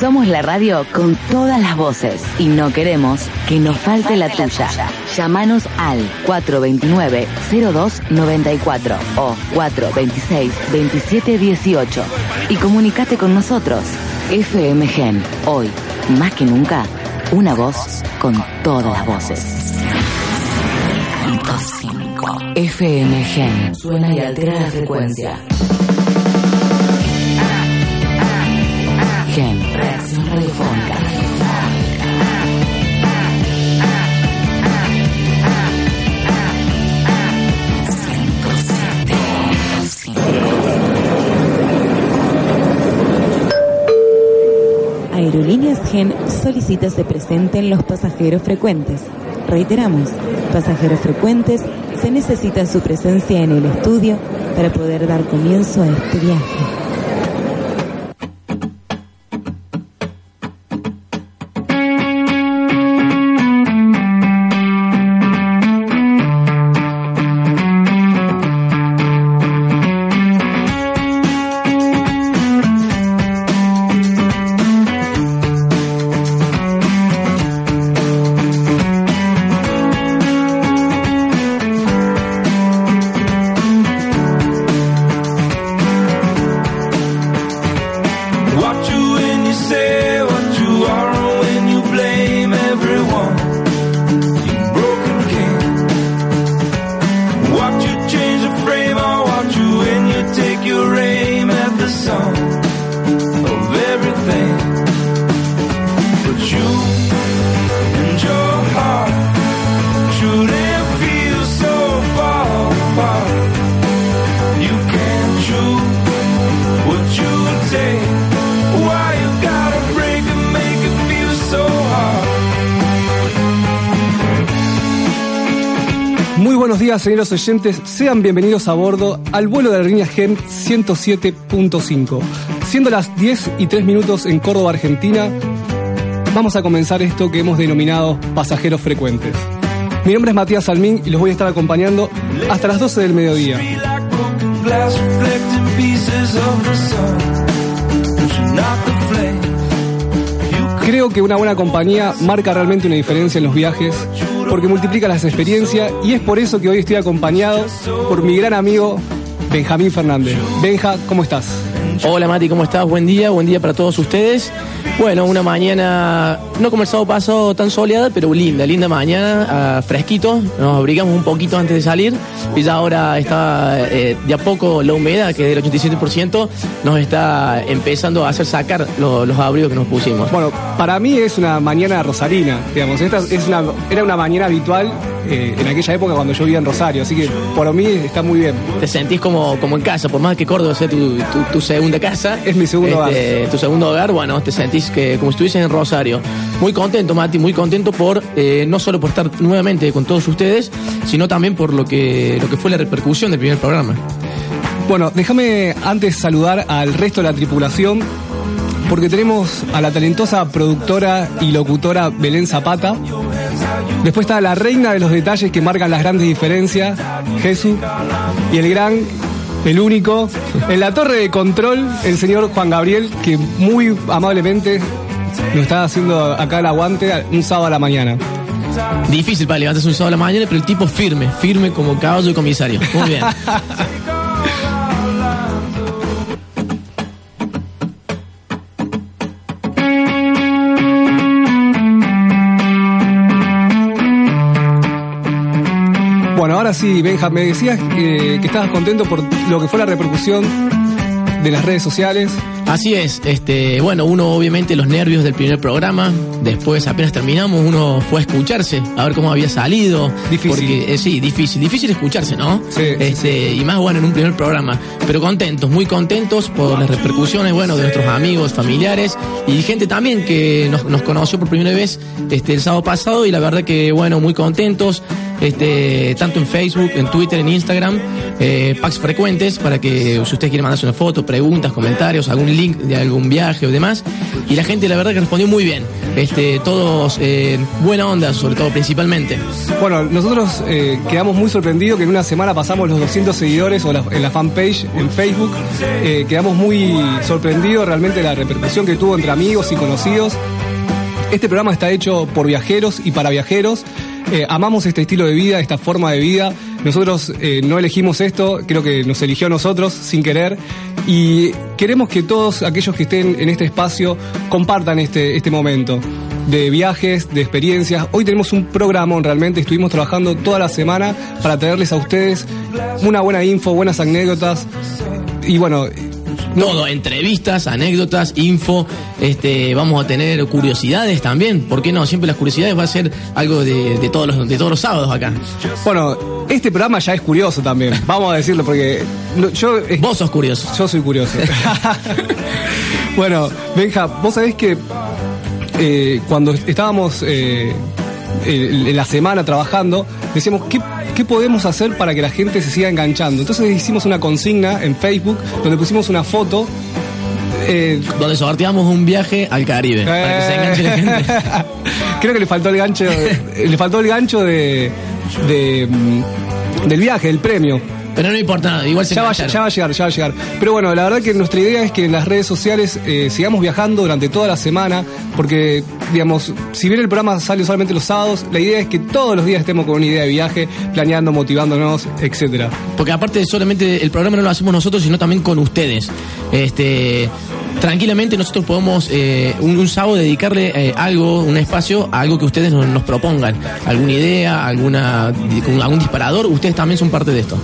Somos la radio con todas las voces y no queremos que nos falte la tuya. Llámanos al 429-0294 o 426-2718 y comunicate con nosotros. FM Gen, hoy, más que nunca, una voz con todas las voces. FM Gen, suena y altera la frecuencia. Aerolíneas Gen solicita se presenten los pasajeros frecuentes. Reiteramos, pasajeros frecuentes, se necesita su presencia en el estudio para poder dar comienzo a este viaje. Días, señores oyentes. Sean bienvenidos a bordo al vuelo de la línea GEM 107.5. Siendo las 10 y 3 minutos en Córdoba, Argentina, vamos a comenzar esto que hemos denominado pasajeros frecuentes. Mi nombre es Matías Salmín y los voy a estar acompañando hasta las 12 del mediodía. Creo que una buena compañía marca realmente una diferencia en los viajes porque multiplica las experiencias y es por eso que hoy estoy acompañado por mi gran amigo Benjamín Fernández. Benja, ¿cómo estás? Hola Mati, ¿cómo estás? Buen día, buen día para todos ustedes. Bueno, una mañana, no sábado pasado tan soleada, pero linda, linda mañana, ah, fresquito. Nos abrigamos un poquito antes de salir y ya ahora está eh, de a poco la humedad, que es del 87%, nos está empezando a hacer sacar lo- los abrigos que nos pusimos. Bueno, para mí es una mañana rosarina, digamos. Esta es una, era una mañana habitual eh, en aquella época cuando yo vivía en Rosario, así que por mí está muy bien. Te sentís como, como en casa, por más que Córdoba sea tu, tu- tu segunda casa. Es mi segundo este, Tu segundo hogar, bueno, te sentís que como si estuvieses en Rosario. Muy contento, Mati, muy contento por, eh, no solo por estar nuevamente con todos ustedes, sino también por lo que, lo que fue la repercusión del primer programa. Bueno, déjame antes saludar al resto de la tripulación, porque tenemos a la talentosa productora y locutora Belén Zapata. Después está la reina de los detalles que marcan las grandes diferencias, Jesús. Y el gran, el único, en la torre de control, el señor Juan Gabriel, que muy amablemente nos está haciendo acá el aguante un sábado a la mañana. Difícil para levantarse un sábado a la mañana, pero el tipo firme, firme como caballo de comisario. Muy bien. ahora sí, Benja, me decías eh, que estabas contento por lo que fue la repercusión de las redes sociales. Así es, este, bueno, uno obviamente los nervios del primer programa, después apenas terminamos, uno fue a escucharse, a ver cómo había salido. Difícil. Porque, eh, sí, difícil, difícil escucharse, ¿no? Sí, sí, Este, Y más bueno en un primer programa. Pero contentos, muy contentos por las repercusiones, bueno, de nuestros amigos, familiares y gente también que nos, nos conoció por primera vez este, el sábado pasado y la verdad que, bueno, muy contentos. Este, tanto en Facebook, en Twitter, en Instagram, eh, packs frecuentes para que si usted quiere mandarse una foto, preguntas, comentarios, algún de algún viaje o demás. Y la gente, la verdad, que respondió muy bien. Este, todos eh, buena onda, sobre todo, principalmente. Bueno, nosotros eh, quedamos muy sorprendidos que en una semana pasamos los 200 seguidores o la- en la fanpage en Facebook. Eh, quedamos muy sorprendidos realmente la repercusión que tuvo entre amigos y conocidos. Este programa está hecho por viajeros y para viajeros. Eh, amamos este estilo de vida, esta forma de vida. Nosotros eh, no elegimos esto, creo que nos eligió a nosotros sin querer. Y queremos que todos aquellos que estén en este espacio compartan este, este momento de viajes, de experiencias. Hoy tenemos un programa, realmente estuvimos trabajando toda la semana para traerles a ustedes una buena info, buenas anécdotas. Y bueno, Todo, entrevistas, anécdotas, info, este, vamos a tener curiosidades también, ¿por qué no? Siempre las curiosidades va a ser algo de, de todos, los, de todos los sábados acá. bueno, este programa ya es curioso también, vamos a decirlo, porque no- yo... es- Vos sos curioso. Yo soy curioso. bueno, Benja, vos sabés que eh, cuando estábamos eh, en en la semana trabajando, decíamos, ¿qué, ¿qué podemos hacer para que la gente se siga enganchando? Entonces hicimos una consigna en Facebook donde pusimos una foto. eh, Donde sorteamos un viaje al Caribe, para que se enganche la gente. Creo que le faltó el gancho, le faltó el gancho de, de, mm, del viaje, del premio. Pero no importa nada, igual se Ya va, ya va a llegar, ya va a llegar. Pero bueno, la verdad que nuestra idea es que en las redes sociales eh, sigamos viajando durante toda la semana, porque, digamos, si bien el programa sale solamente los sábados, la idea es que todos los días estemos con una idea de viaje, planeando, motivándonos, etcétera. Porque aparte solamente el programa no lo hacemos nosotros, sino también con ustedes. Este, tranquilamente nosotros podemos eh, un, un sábado dedicarle eh, algo, un espacio, a algo que ustedes nos, nos propongan. Alguna idea, alguna, algún disparador, ustedes también son parte de esto.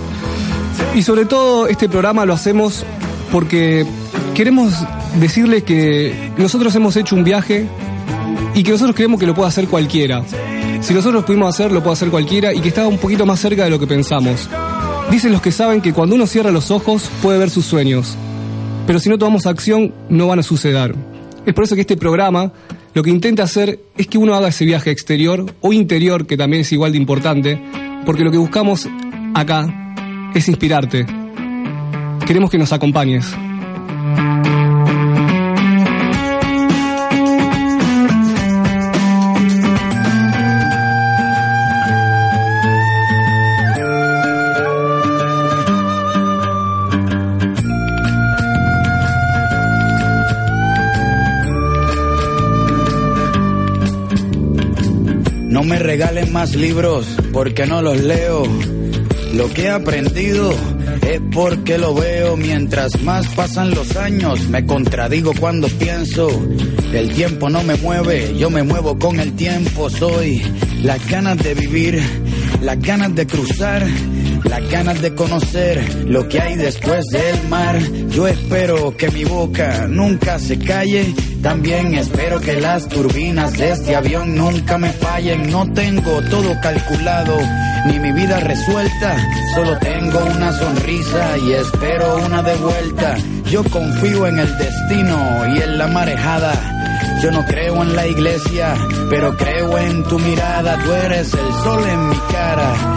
Y sobre todo este programa lo hacemos porque queremos decirles que nosotros hemos hecho un viaje y que nosotros creemos que lo puede hacer cualquiera. Si nosotros pudimos hacer, lo puede hacer cualquiera y que está un poquito más cerca de lo que pensamos. Dicen los que saben que cuando uno cierra los ojos puede ver sus sueños, pero si no tomamos acción no van a suceder. Es por eso que este programa lo que intenta hacer es que uno haga ese viaje exterior o interior, que también es igual de importante, porque lo que buscamos acá es inspirarte. Queremos que nos acompañes. No me regalen más libros porque no los leo. Lo que he aprendido es porque lo veo. Mientras más pasan los años, me contradigo cuando pienso. El tiempo no me mueve, yo me muevo con el tiempo. Soy las ganas de vivir, las ganas de cruzar, las ganas de conocer lo que hay después del mar. Yo espero que mi boca nunca se calle. También espero que las turbinas de este avión nunca me fallen. No tengo todo calculado, ni mi vida resuelta. Solo tengo una sonrisa y espero una de vuelta. Yo confío en el destino y en la marejada. Yo no creo en la iglesia, pero creo en tu mirada. Tú eres el sol en mi cara.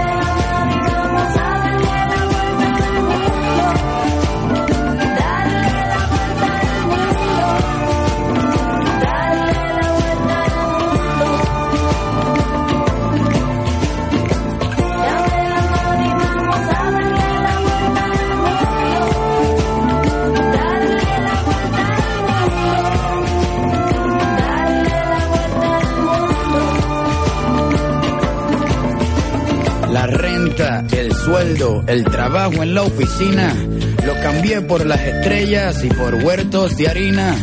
el trabajo en la oficina, lo cambié por las estrellas y por huertos de harina.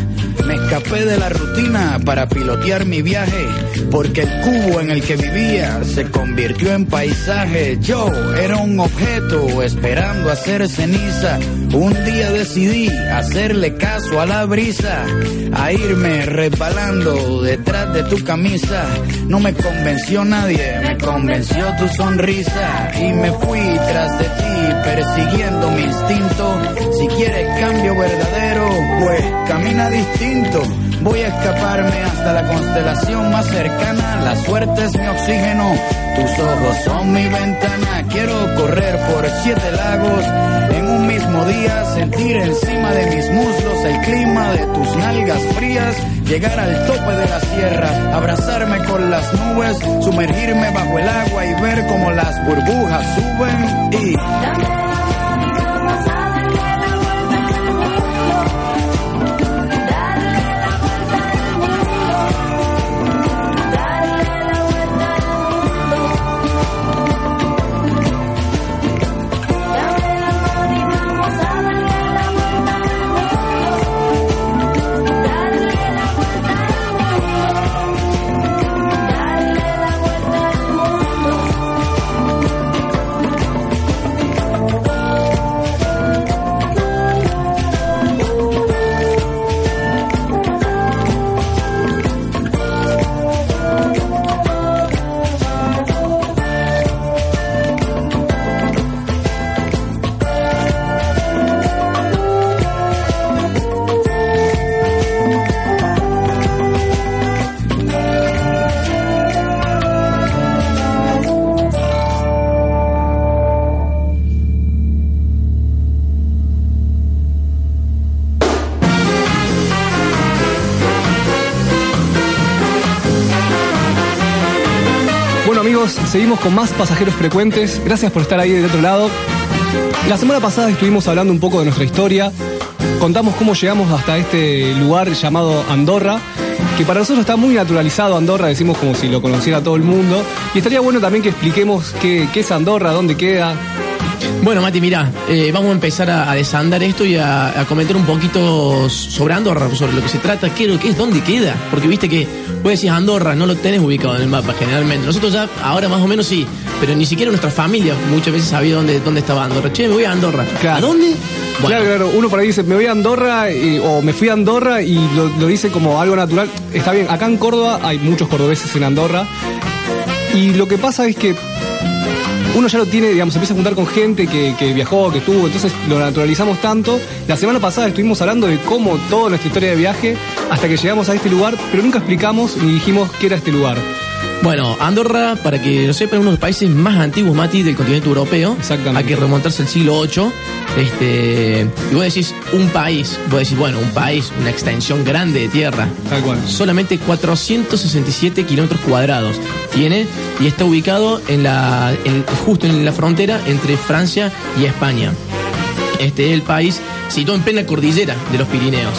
Me escapé de la rutina para pilotear mi viaje, porque el cubo en el que vivía se convirtió en paisaje. Yo era un objeto esperando hacer ceniza, Un día decidí hacerle caso a la brisa, a irme resbalando detrás de tu camisa. No me convenció nadie, me convenció tu sonrisa y me fui tras de ti persiguiendo mi instinto. Si quieres cambio verdadero, pues camina distinto. Voy a escaparme hasta la constelación más cercana. La suerte es mi oxígeno, tus ojos son mi ventana. Quiero correr por siete lagos en un mismo día, sentir encima de mis muslos el clima de tus nalgas frías, llegar al tope de la sierra, abrazarme con las nubes, sumergirme bajo el agua y ver cómo las burbujas suben y... seguimos con más pasajeros frecuentes. Gracias por estar ahí del otro lado. La semana pasada estuvimos hablando un poco de nuestra historia. Contamos cómo llegamos hasta este lugar llamado Andorra, que para nosotros está muy naturalizado Andorra, decimos como si lo conociera todo el mundo. Y estaría bueno también que expliquemos qué, qué es Andorra, dónde queda. Bueno, Mati, mira, eh, vamos a empezar a, a desandar esto y a, a comentar un poquito sobre Andorra, sobre lo que se trata, qué, lo que es, dónde queda. Porque viste que vos decís Andorra, no lo tenés ubicado en el mapa generalmente. Nosotros ya, ahora más o menos sí, pero ni siquiera nuestra familia muchas veces sabía dónde, dónde estaba Andorra. Che, me voy a Andorra. Claro. ¿A dónde? Bueno, Claro, claro, uno por ahí dice, me voy a Andorra y- o me fui a Andorra y lo, lo dice como algo natural. Está bien, acá en Córdoba hay muchos cordobeses en Andorra y lo que pasa es que uno ya lo tiene, digamos, empieza a juntar con gente que, que viajó, que estuvo, entonces lo naturalizamos tanto. La semana pasada estuvimos hablando de cómo toda nuestra historia de viaje hasta que llegamos a este lugar, pero nunca explicamos ni dijimos qué era este lugar. Bueno, Andorra, para que lo sepan, es uno de los países más antiguos, Mati, del continente europeo. Exactamente. Hay que remontarse al siglo VIII. Este, y vos decís un país, vos decís, bueno, un país, una extensión grande de tierra. Tal cual. Solamente 467 kilómetros cuadrados tiene y está ubicado en la, en- justo en la frontera entre Francia y España. Este es el país situado en plena cordillera de los Pirineos.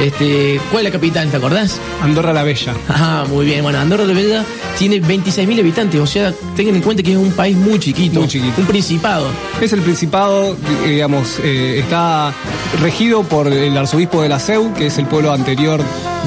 Este, ¿Cuál es la capital? ¿Te acordás? Andorra la Bella. Ah, muy bien. Bueno, Andorra la Bella tiene 26.000 habitantes, o sea, tengan en cuenta que es un país muy chiquito. Muy chiquito. Un principado. Es el Principado, digamos, eh, está regido por el arzobispo de la Seu, que es el pueblo anterior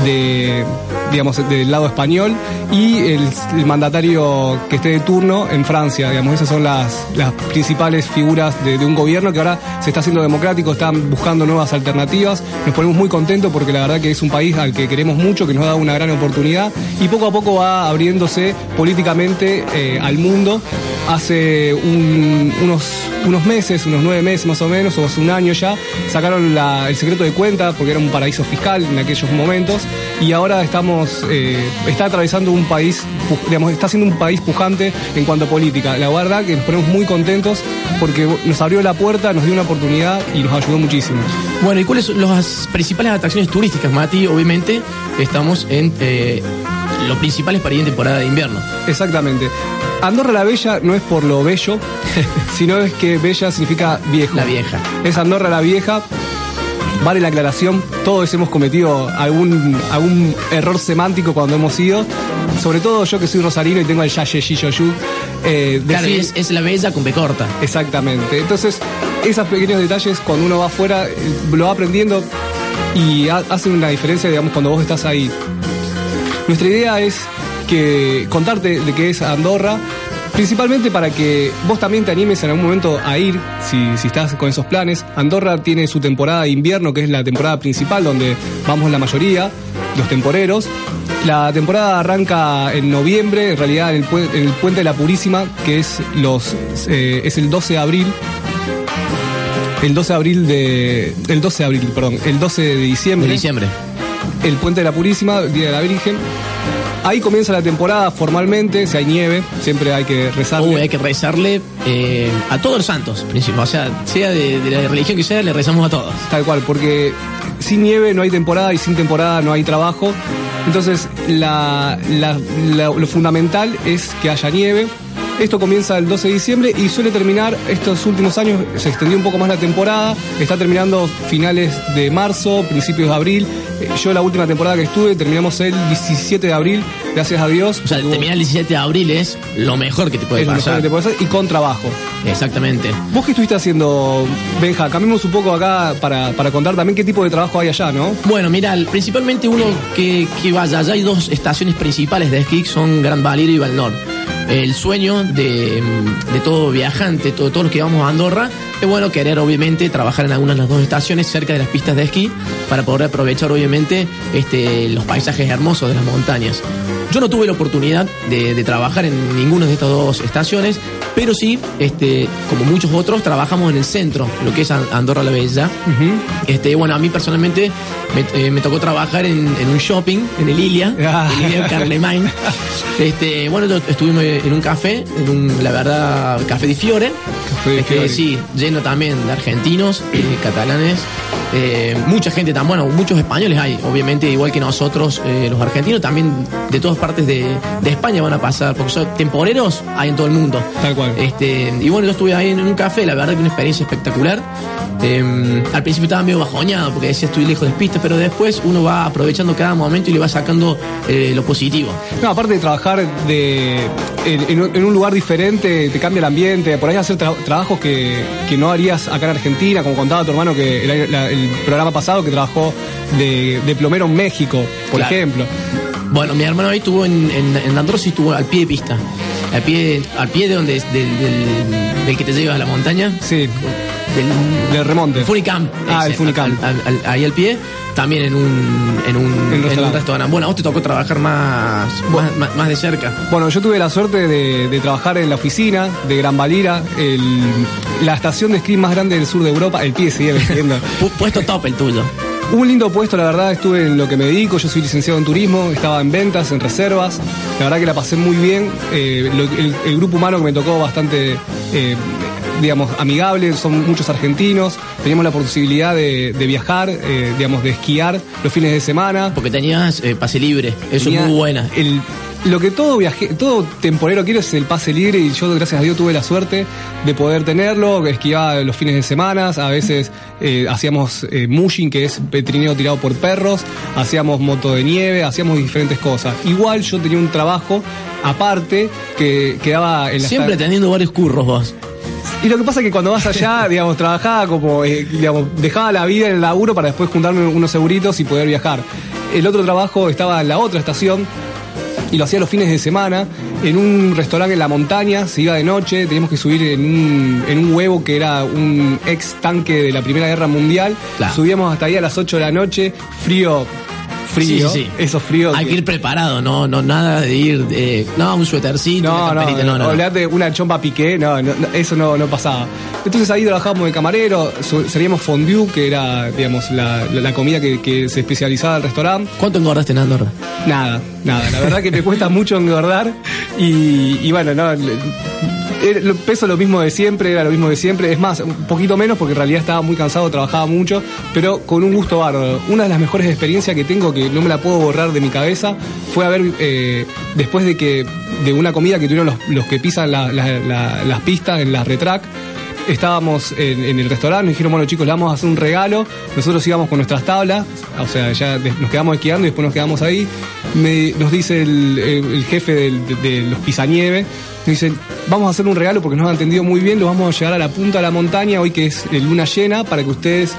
de, digamos, del lado español, y el, mandatario que esté de turno en Francia, digamos, esas son las, las principales figuras de, un gobierno que ahora se está haciendo democrático, están buscando nuevas alternativas, nos ponemos muy contentos porque la verdad que es un país al que queremos mucho, que nos da una gran oportunidad, y poco a poco va abriéndose políticamente eh, al mundo. Hace un- unos, unos meses, unos nueve meses más o menos, o hace un año ya, sacaron la- el secreto de cuenta porque era un paraíso fiscal en aquellos momentos y ahora estamos, eh, está atravesando un país, digamos, está siendo un país pujante en cuanto a política. La verdad que nos ponemos muy contentos porque nos abrió la puerta, nos dio una oportunidad y nos ayudó muchísimo. Bueno, ¿y cuáles son las principales atracciones turísticas, Mati? Obviamente estamos en eh, los principales para ir en temporada de invierno. Exactamente. Andorra la Bella no es por lo bello, sino es que bella significa viejo. La vieja. Es Andorra la Vieja. Vale la aclaración, todos hemos cometido algún, algún error semántico cuando hemos ido. Sobre todo yo que soy rosarino y tengo el ya, ye, yi, yo, yu, eh, Claro, decir- es, es la bella con B corta. Exactamente. Entonces, esos pequeños detalles, cuando uno va afuera, eh, lo va aprendiendo y ha- hacen una diferencia, digamos, cuando vos estás ahí. Nuestra idea es que contarte de qué es Andorra Principalmente para que vos también te animes en algún momento a ir, si, si estás con esos planes. Andorra tiene su temporada de invierno, que es la temporada principal, donde vamos la mayoría, los temporeros. La temporada arranca en noviembre, en realidad en el, pue- en el Puente de la Purísima, que es, los, eh, es el 12 de abril. El 12 de abril de. El 12 de abril, perdón. El 12 de diciembre De diciembre. El Puente de la Purísima, Día de la Virgen. Ahí comienza la temporada formalmente, si hay nieve, siempre hay que rezarle. Uy, hay que rezarle eh, a todos los santos, principio. O sea, sea de, de la religión que sea, le rezamos a todos. Tal cual, porque sin nieve no hay temporada y sin temporada no hay trabajo. Entonces, la- la- la- lo fundamental es que haya nieve. Esto comienza el 12 de diciembre y suele terminar, estos últimos años se extendió un poco más la temporada, está terminando finales de marzo, principios de abril. Eh, Yo la última temporada que estuve terminamos el 17 de abril, gracias a Dios. O sea, terminar el 17 de abril es lo mejor que te puede es lo mejor pasar. que te puede hacer y con trabajo. Exactamente. ¿Vos qué estuviste haciendo, Benja? Cambiemos un poco acá para, para contar también qué tipo de trabajo hay allá, ¿no? Bueno, mira, principalmente uno que, que vaya allá hay dos estaciones principales de esquí, son Gran Valero y Valnor. El sueño de, de todo viajante, todo, todos los que vamos a Andorra, es bueno querer obviamente trabajar en alguna de las dos estaciones cerca de las pistas de esquí para poder aprovechar obviamente este, los paisajes hermosos de las montañas. Yo no tuve la oportunidad de, de trabajar en ninguna de estas dos estaciones, pero sí, este, como muchos otros, trabajamos en el centro, lo que es An- Andorra la Bella. Este, bueno, a mí personalmente me, eh, me tocó trabajar en, en un shopping, en el Ilia, Ah. el Ilia Carlemagne. Este, bueno, yo estuvimos en un café, en un, la verdad, Café di Fiore. Café di Este, sí, lleno también de argentinos, eh, catalanes, eh, mucha gente tan, bueno, muchos españoles hay, obviamente, igual que nosotros, eh, los argentinos, también de todas partes de, de España van a pasar, porque son temporeros, hay en todo el mundo. Tal cual. Este, y bueno, yo estuve ahí en un café, la verdad que una experiencia espectacular. Eh, al principio estaba medio bajoñado porque decía estoy lejos de pistas, pero después uno va aprovechando cada momento y le va sacando eh, lo positivo. No, aparte de trabajar de, en, en un- lugar diferente, te cambia el ambiente, por ahí hacer tra- trabajos que, que no harías acá en Argentina, como contaba tu hermano que el, año- la- el programa pasado que trabajó de, de plomero en México, por Claro. ejemplo. Bueno, mi hermano ahí estuvo en, en, en Andorra sí estuvo al pie de pista. Al pie, al pie de donde del, del, del que te llevas a la montaña. Sí, De remonte. el Funicamp. Ah, el Funicamp. al- al- al- ahí al pie, también en un, en un, En en un restaurante. restaurante. Bueno, a vos te tocó trabajar más, más, más- más de cerca. Bueno, yo tuve la suerte de, de trabajar en la oficina de Gran Valira, el- la estación de esquí más grande del sur de Europa, el pie sigue. Pu- Puesto top el tuyo. Un lindo puesto, la verdad, estuve en lo que me dedico, yo soy licenciado en turismo, estaba en ventas, en reservas, la verdad que la pasé muy bien, eh, lo- el, el grupo humano que me tocó bastante, eh, digamos, amigable, son muchos argentinos, teníamos la posibilidad de, de viajar, eh, digamos, de esquiar los fines de semana. Porque tenías eh, pase libre. Eso es muy buena. el- lo que todo viaje, todo temporero quiere es el pase libre y yo gracias a Dios tuve la suerte de poder tenerlo, esquiaba los fines de semana, a veces eh, hacíamos eh, mushing, que es trineo tirado por perros, hacíamos moto de nieve, hacíamos diferentes cosas. Igual yo tenía un trabajo aparte que quedaba en la Siempre teniendo varios curros vos. Y lo que pasa es que cuando vas allá, digamos, trabajaba como, eh, digamos, dejaba la vida en el laburo para después juntarme unos seguritos y poder viajar. El otro trabajo estaba en la otra estación y lo hacía los fines de semana en un restaurante en la montaña, se iba de noche, teníamos que subir en un, en un huevo que era un ex tanque de la Primera Guerra Mundial. Claro. Subíamos hasta ahí a las 8 de la noche, frío, frío, Sí, sí, sí. esos fríos. Hay que ir preparado, no, no nada de ir, eh, no, un suétercito, No, una camperita, no, no, no, una chompa piqué, no, no, no, eso no, no pasaba. Entonces ahí trabajábamos de camarero, seríamos fondue, que era, digamos, la, la- la comida que, que se especializaba el restaurante. ¿Cuánto engordaste en Andorra? Nada, nada, la verdad que me cuesta mucho engordar y, bueno, no, peso lo mismo de siempre, era lo mismo de siempre, es más, un poquito menos porque en realidad estaba muy cansado, trabajaba mucho, pero con un gusto bárbaro. Una de las mejores experiencias que tengo, que no me la puedo borrar de mi cabeza, fue haber, eh, después de que, de una comida que tuvieron los, los que pisan la- la- la- las pistas en la retrack, estábamos en, en el restaurante, nos dijeron, bueno chicos, le vamos a hacer un regalo, nosotros íbamos con nuestras tablas, o sea, ya nos quedamos esquiando y después nos quedamos ahí, Me- nos dice el, jefe del- de, de los pisanieves, nos dice, vamos a hacer un regalo porque nos han entendido muy bien, lo vamos a llevar a la punta de la montaña hoy que es eh, luna llena para que ustedes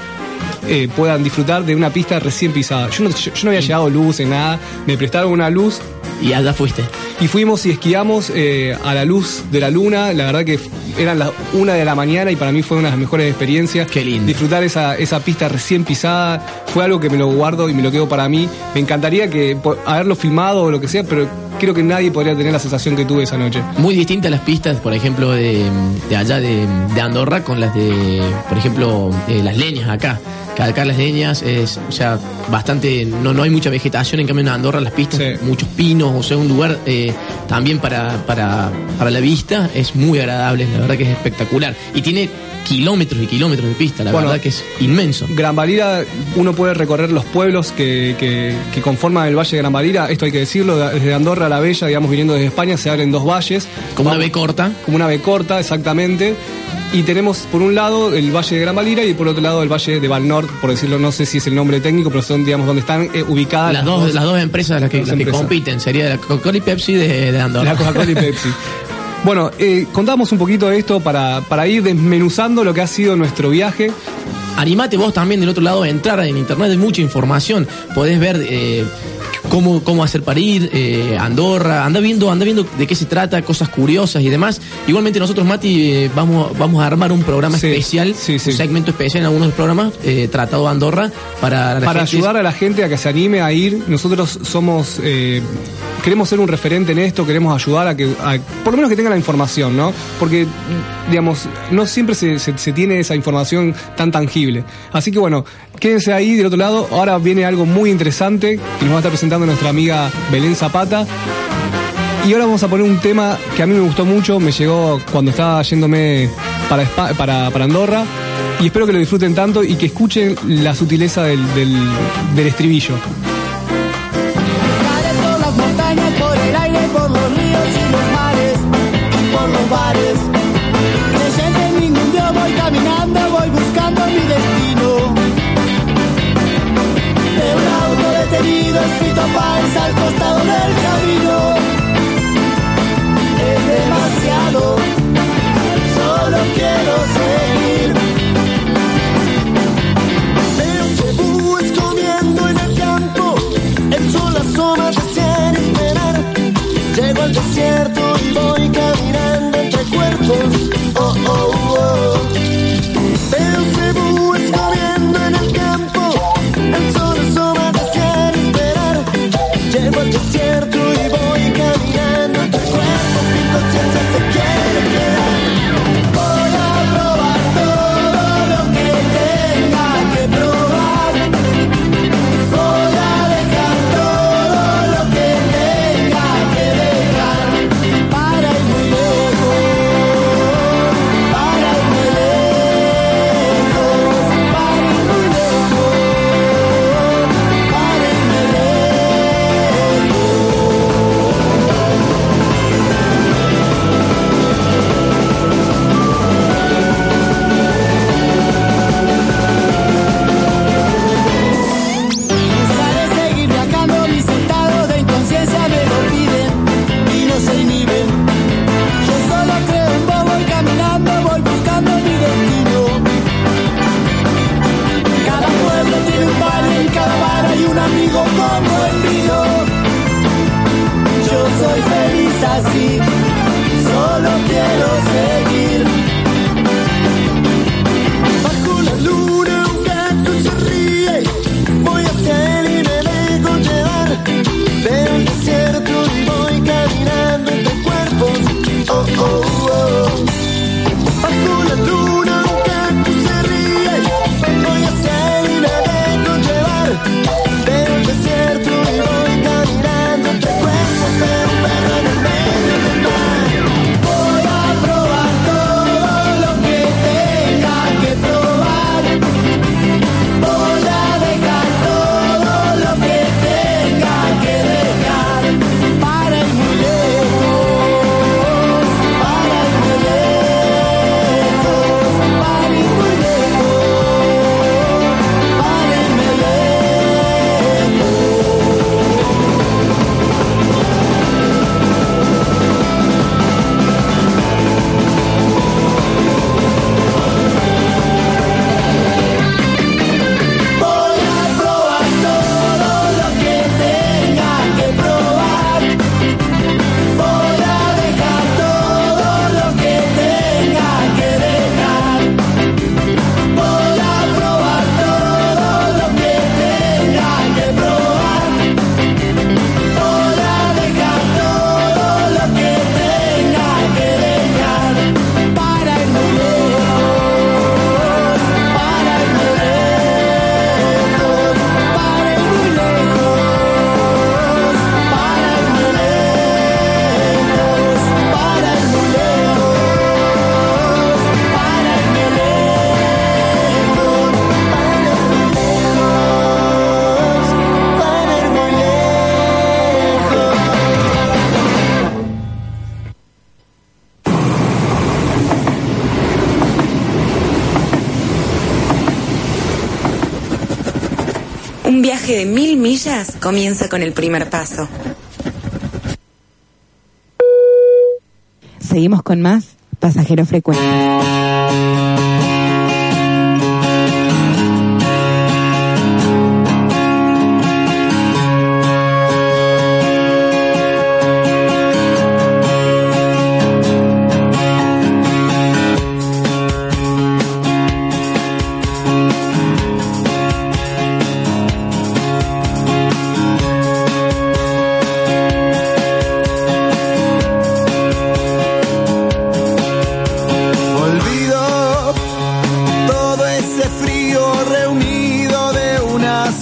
eh, puedan disfrutar de una pista recién pisada. Yo no, yo, yo no había llevado luz en nada, me prestaron una luz Y allá fuiste. Y fuimos y esquiamos eh, a la luz de la luna. La verdad que eran las una de la mañana y para mí fue una de las mejores experiencias. Qué lindo. Disfrutar esa, esa pista recién pisada fue algo que me lo guardo y me lo quedo para mí. Me encantaría que haberlo filmado o lo que sea, pero creo que nadie podría tener la sensación que tuve esa noche. Muy distintas las pistas, por ejemplo, de, de allá de, de Andorra con las de, por ejemplo, eh, las leñas acá. Acá las leñas es, o sea, bastante, no, no hay mucha vegetación, en cambio en Andorra las pistas, Sí. muchos pinos, o sea, un lugar eh, también para, para, para la vista es muy agradable, la verdad que es espectacular. Y tiene kilómetros y kilómetros de pista, la Bueno. verdad que es inmenso. Gran Valira, uno puede recorrer los pueblos que, que- que conforman el Valle de Gran Valira, esto hay que decirlo, de- desde Andorra a la Bella, digamos, viniendo desde España, se abren dos valles. Como una B corta. Como una B corta, exactamente. Y tenemos por un lado el Valle de Gran Valira y por otro lado el Valle de Valnor, por decirlo, no sé si es el nombre técnico, pero son, digamos, donde están eh, ubicadas Las dos, las dos empresas las que, las compiten, sería la Coca-Cola y Pepsi de, de Andorra. La Coca-Cola y Pepsi. Bueno, eh, contamos un poquito de esto para, para ir desmenuzando lo que ha sido nuestro viaje. Animate vos también del otro lado a entrar en internet, hay mucha información. Podés ver eh, cómo, cómo hacer para ir, eh, Andorra, anda viendo, anda viendo de qué se trata, cosas curiosas y demás. Igualmente nosotros, Mati, eh, vamos, vamos a armar un programa Sí, especial, sí, sí. un segmento especial en algunos programas tratado Andorra para la para gente. ayudar a la gente a que se anime a ir. Nosotros somos, queremos ser un referente en esto, queremos ayudar a que, por lo menos que tengan la información, ¿no? Porque, digamos, no siempre se, se- tiene esa información tan tangible. Así que bueno, quédense ahí del otro lado. Ahora viene algo muy interesante que nos va a estar presentando nuestra amiga Belén Zapata. Y ahora vamos a poner un tema que a mí me gustó mucho, me llegó cuando estaba yéndome para, para, Andorra. Y espero que lo disfruten tanto y que escuchen la sutileza del, del estribillo. Escrito Páez al costado del camino. Es demasiado, solo quiero seguir. Veo cebúes comiendo en el campo, el sol asoma recién esperar. Llego al desierto y voy caminando entre cuerpos. Comienza con el primer paso. Seguimos con más pasajeros frecuentes.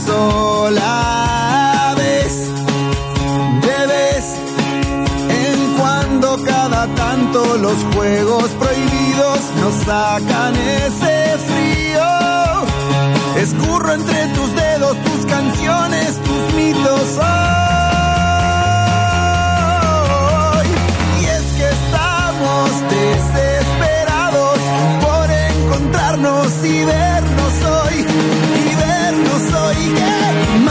Sola vez. De vez en cuando cada tanto los juegos prohibidos nos sacan ese frío. Escurro entre tus dedos tus canciones, tus mitos. hoy. Y es que estamos desesperados por encontrarnos y y yeah.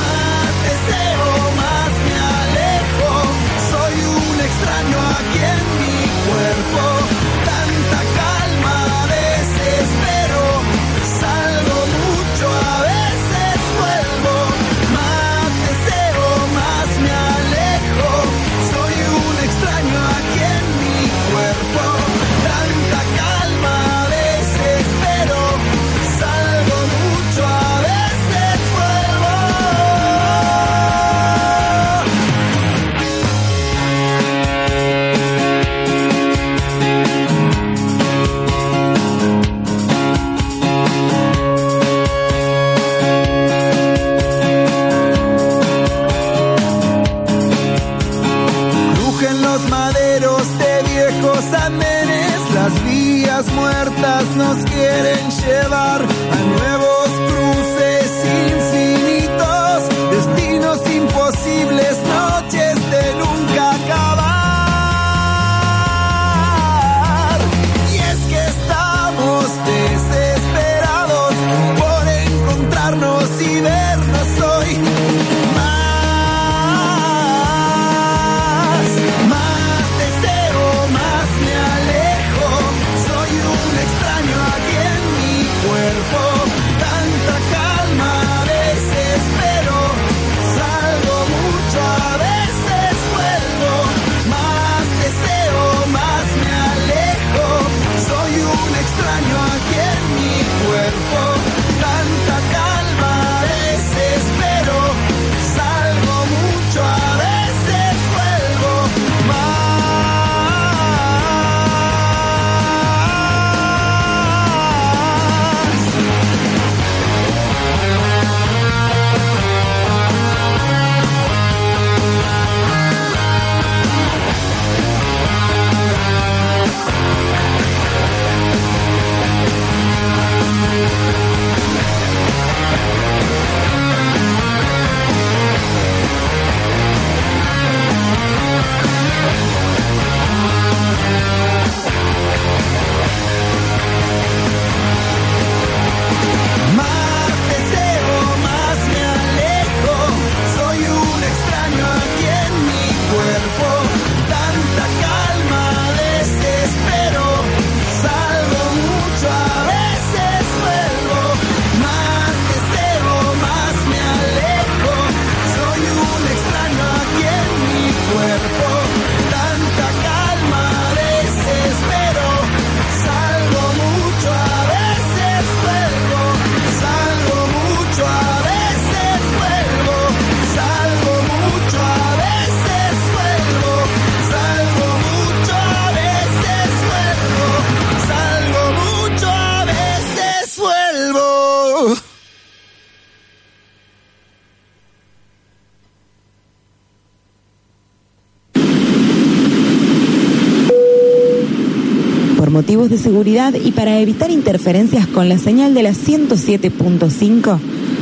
Motivos de seguridad y para evitar interferencias con la señal de la 107.5,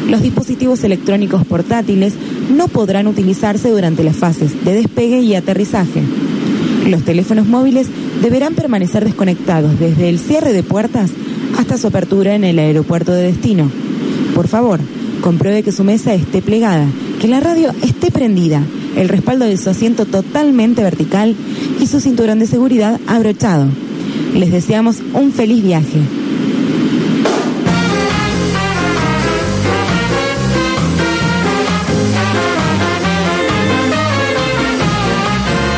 los dispositivos electrónicos portátiles no podrán utilizarse durante las fases de despegue y aterrizaje. Los teléfonos móviles deberán permanecer desconectados desde el cierre de puertas hasta su apertura en el aeropuerto de destino. Por favor, Compruebe que su mesa esté plegada, que la radio esté prendida, el respaldo de su asiento totalmente vertical y su cinturón de seguridad abrochado. Les deseamos un feliz viaje.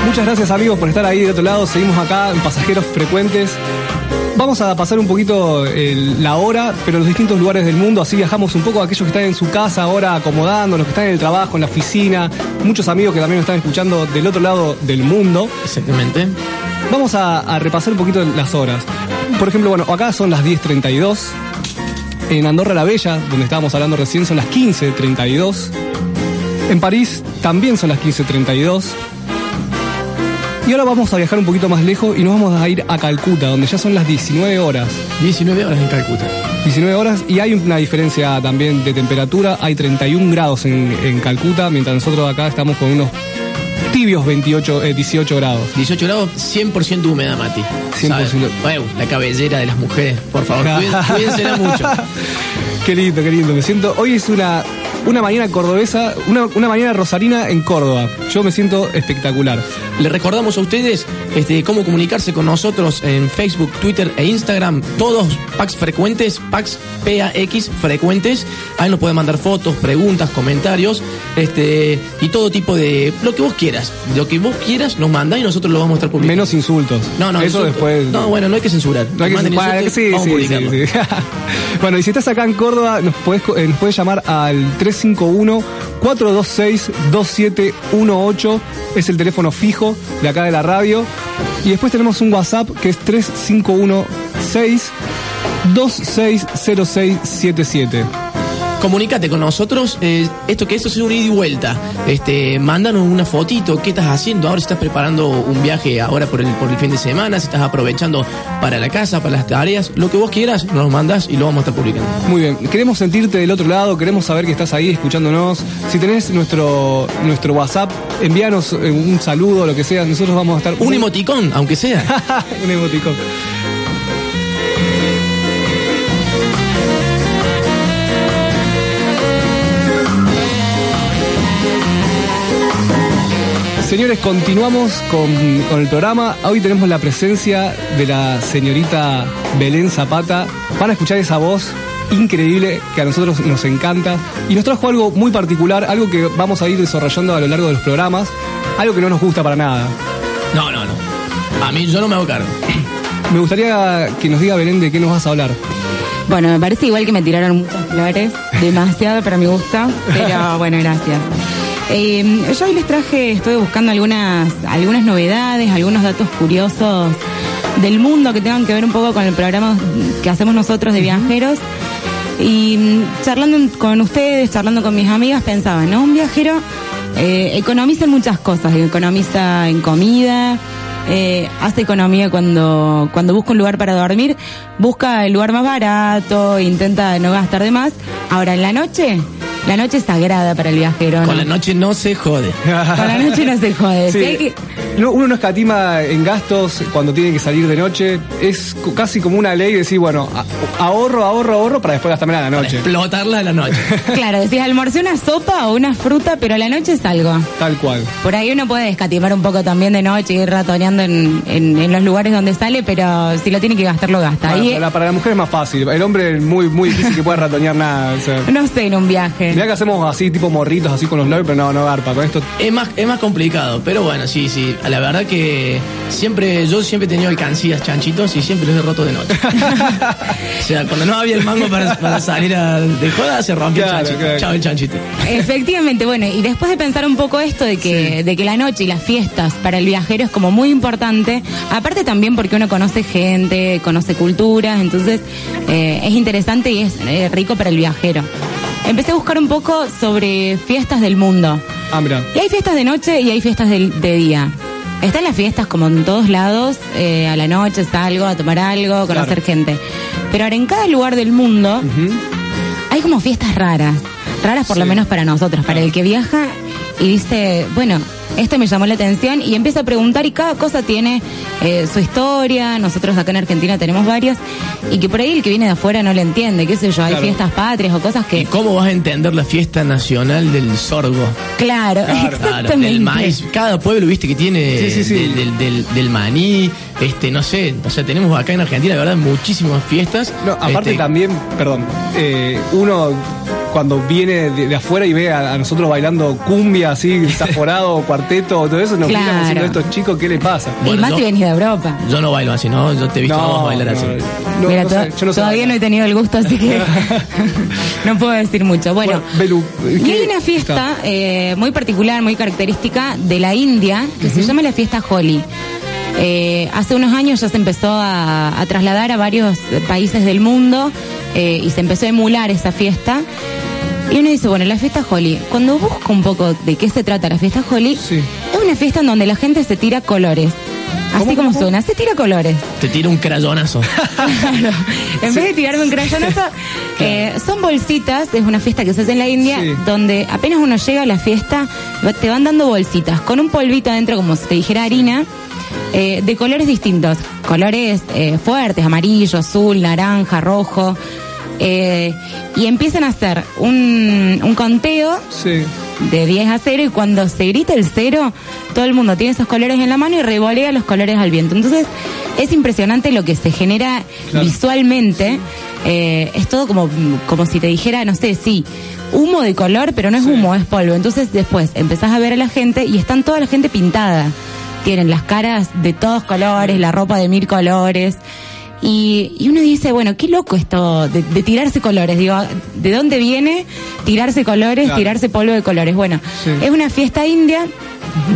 Muchas gracias amigos por estar ahí de otro lado. Seguimos acá en Pasajeros Frecuentes. Vamos a pasar un poquito el- la hora, pero en los distintos lugares del mundo. Así viajamos un poco a aquellos que están en su casa ahora acomodando, los que están en el trabajo, en la oficina. Muchos amigos que también nos están escuchando del otro lado del mundo. Exactamente. Vamos a, a repasar un poquito las horas. Por ejemplo, bueno, acá son las 10.32. En Andorra la Bella, donde estábamos hablando recién, son las 15.32. En París también son las 15.32. Y ahora vamos a viajar un poquito más lejos y nos vamos a ir a Calcuta, donde ya son las 19 horas. 19 horas en Calcuta. 19 horas y hay una diferencia también de temperatura. Hay 31 grados en, en Calcuta, mientras nosotros acá estamos con unos tibios 28, eh, 18 grados. 18 grados, 100% húmeda, Mati. 100%. ¿Sabes? Bueno, la cabellera de las mujeres, por favor, cuídense, cuídensela mucho. Qué lindo, qué lindo. Me siento. Hoy es una, una mañana cordobesa, una, una mañana rosarina en Córdoba. Yo me siento espectacular. Le recordamos a ustedes este, cómo comunicarse con nosotros en Facebook, Twitter e Instagram. Todos packs frecuentes, packs PAX frecuentes. Ahí nos pueden mandar fotos, preguntas, comentarios este, y todo tipo de. Lo que vos quieras. Lo que vos quieras nos manda y nosotros lo vamos a estar publicando. Menos insultos. No, no, Eso insultos. después. No, bueno, no hay que censurar. No hay que- insultos, sí, sí, sí, sí. bueno, y si estás acá en Córdoba, nos puedes, eh, nos puedes llamar al 351-426-2718. Es el teléfono fijo de acá de la radio. Y después tenemos un WhatsApp que es 3516 260677. Comunícate con nosotros, eh, esto que esto es un ida y vuelta. Este, mándanos una fotito, qué estás haciendo ahora, si estás preparando un viaje ahora por el, por el fin de semana, si estás aprovechando para la casa, para las tareas, lo que vos quieras, nos lo mandás y lo vamos a estar publicando. Muy bien, queremos sentirte del otro lado, queremos saber que estás ahí escuchándonos. Si tenés nuestro, nuestro WhatsApp, envíanos eh, un saludo, lo que sea, nosotros vamos a estar... Un emoticón, aunque sea. un emoticón. Señores, continuamos con, con el programa. Hoy tenemos la presencia de la señorita Belén Zapata. Van a escuchar esa voz increíble que a nosotros nos encanta. Y nos trajo algo muy particular, algo que vamos a ir desarrollando a lo largo de los programas. Algo que no nos gusta para nada. No, no, no. A mí yo no me hago cargo. Me gustaría que nos diga Belén de qué nos vas a hablar. Bueno, me parece igual que me tiraron muchas flores, demasiado para mi gusto, pero bueno, gracias. Eh, yo hoy les traje, estoy buscando algunas, algunas novedades, algunos datos curiosos del mundo que tengan que ver un poco con el programa que hacemos nosotros de viajeros. Y mm, charlando con ustedes, charlando con mis amigas, pensaba, ¿no? Un viajero eh, economiza en muchas cosas, economiza en comida, eh, hace economía cuando, cuando busca un lugar para dormir, busca el lugar más barato, intenta no gastar de más. Ahora, en la noche, la noche es sagrada para el viajero. ¿no? Con la noche no se jode. Con la noche no se jode. Sí. Si hay que- No, uno no escatima en gastos cuando tiene que salir de noche. Es casi como una ley decir, bueno, ahorro, ahorro, ahorro para después gastarme a la noche. Explotarla a la noche. Claro, decís, almorcé una sopa o una fruta, pero a la noche es algo. Tal cual. Por ahí uno puede escatimar un poco también de noche, ir ratoneando en, en- en los lugares donde sale, pero si lo tiene que gastar, lo gasta. Para, Ahí, para la, para la mujer es más fácil. El hombre es muy, muy difícil que pueda ratonear nada. O sea, no sé, en un viaje. Mirá que hacemos así, tipo morritos, así con los labios, pero no, no garpa. Con esto Es más, es más complicado, pero bueno, sí, sí. La verdad que siempre, yo siempre he tenido alcancías chanchitos y siempre los he roto de noche. o sea, cuando no había el mango para, para salir a- de joda, se rompió Claro, el chanchito. claro. Chao el chanchito. Efectivamente, bueno, y después de pensar un poco esto de que, de que la noche y las fiestas para el viajero es como muy importante, aparte también porque uno conoce gente, conoce culturas, entonces eh, es interesante y es eh, rico para el viajero. Empecé a buscar un poco sobre fiestas del mundo. Ah, mira. Y hay fiestas de noche y hay fiestas de, día. Están las fiestas como en todos lados, eh, a la noche salgo a tomar algo, conocer gente. Pero ahora en cada lugar del mundo hay como fiestas raras. Raras por lo menos para nosotros, para el que viaja y dice, bueno, esto me llamó la atención y empieza a preguntar y cada cosa tiene eh, su historia. Nosotros acá en Argentina tenemos varias y que por ahí el que viene de afuera no le entiende, qué sé yo, hay Claro. fiestas patrias o cosas que... ¿Y cómo vas a entender la fiesta nacional del sorgo? Claro, Claro, exactamente. del maíz. Cada pueblo, viste, que tiene Sí, sí, sí. Del, del, del- del maní, este, no sé, o sea, tenemos acá en Argentina, de verdad, muchísimas fiestas. No, aparte Este, también, perdón, eh, uno cuando viene de, de afuera y ve a, a nosotros bailando cumbia así, desaforado, cuarteto, todo eso, nos Claro. miramos diciendo estos chicos, ¿qué le pasa? y más si venís de Europa. Yo no bailo así, ¿no? Yo te he visto a vos bailar así. no, Mira, no to- sé, yo no sé todavía no he tenido el gusto, así que no puedo decir mucho. Bueno, Belu, y ¿qué- hay una fiesta eh, muy particular, muy característica de la India, que se llama la fiesta Holi. Eh, hace unos años ya se empezó a, a trasladar a varios países del mundo eh, y se empezó a emular esa fiesta. Y uno dice, bueno, la fiesta Holi, cuando busco un poco de qué se trata la fiesta Holi, Sí. es una fiesta en donde la gente se tira colores. Así ¿Cómo, como cómo? suena, se tira colores. Te tira un crayonazo. Claro. En vez de tirarme un crayonazo, eh, son bolsitas, es una fiesta que se hace en la India, Sí. donde apenas uno llega a la fiesta, te van dando bolsitas con un polvito adentro, como si te dijera harina, eh, de colores distintos. Colores eh, fuertes, amarillo, azul, naranja, rojo. Eh, y empiezan a hacer un, un conteo Sí. de 10 a 0 y cuando se grita el cero, todo el mundo tiene esos colores en la mano y revolea los colores al viento. Entonces, es impresionante lo que se genera Claro. visualmente. Eh, es todo como, como si te dijera, no sé, sí, humo de color, pero no es humo, es polvo. Entonces, después empezás a ver a la gente y están toda la gente pintada. Tienen las caras de todos colores, la ropa de mil colores. Y, y uno dice, bueno, qué loco esto de, de tirarse colores. Digo, ¿de dónde viene tirarse colores, Claro. tirarse polvo de colores? Bueno, Sí. es una fiesta india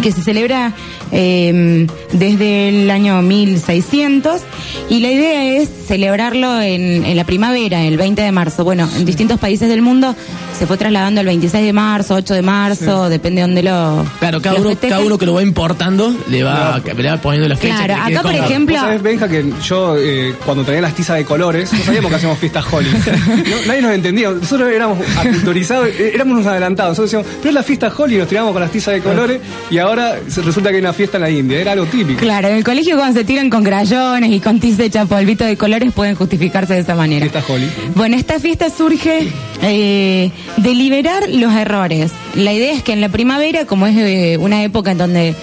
que se celebra eh, desde el año 1600 y la idea es celebrarlo en, en la primavera, el 20 de marzo. Bueno, en distintos países del mundo se fue trasladando el 26 de marzo, 8 de marzo, depende de dónde lo. Claro, cada lo uno, cada uno que lo va importando le va, Claro. le va poniendo la fecha. Claro, acá, por ejemplo- Vos sabés, Benja, que yo eh, cuando traía las tizas de colores, no sabíamos que hacíamos fiestas Holly. No, nadie nos entendía. Nosotros éramos aculturizados, eh, éramos unos adelantados. Nosotros decíamos, pero es la fiesta Holly, y nos tirábamos con las tizas de colores y ahora resulta que hay una fiesta en la India. Era algo típico. Claro, en el colegio cuando se tiran con crayones y con tiza hecha polvito de colores pueden justificarse de esa manera. Fiesta Holly. Bueno, esta fiesta surge eh, de liberar los errores. La idea es que en la primavera, como es eh, una época en donde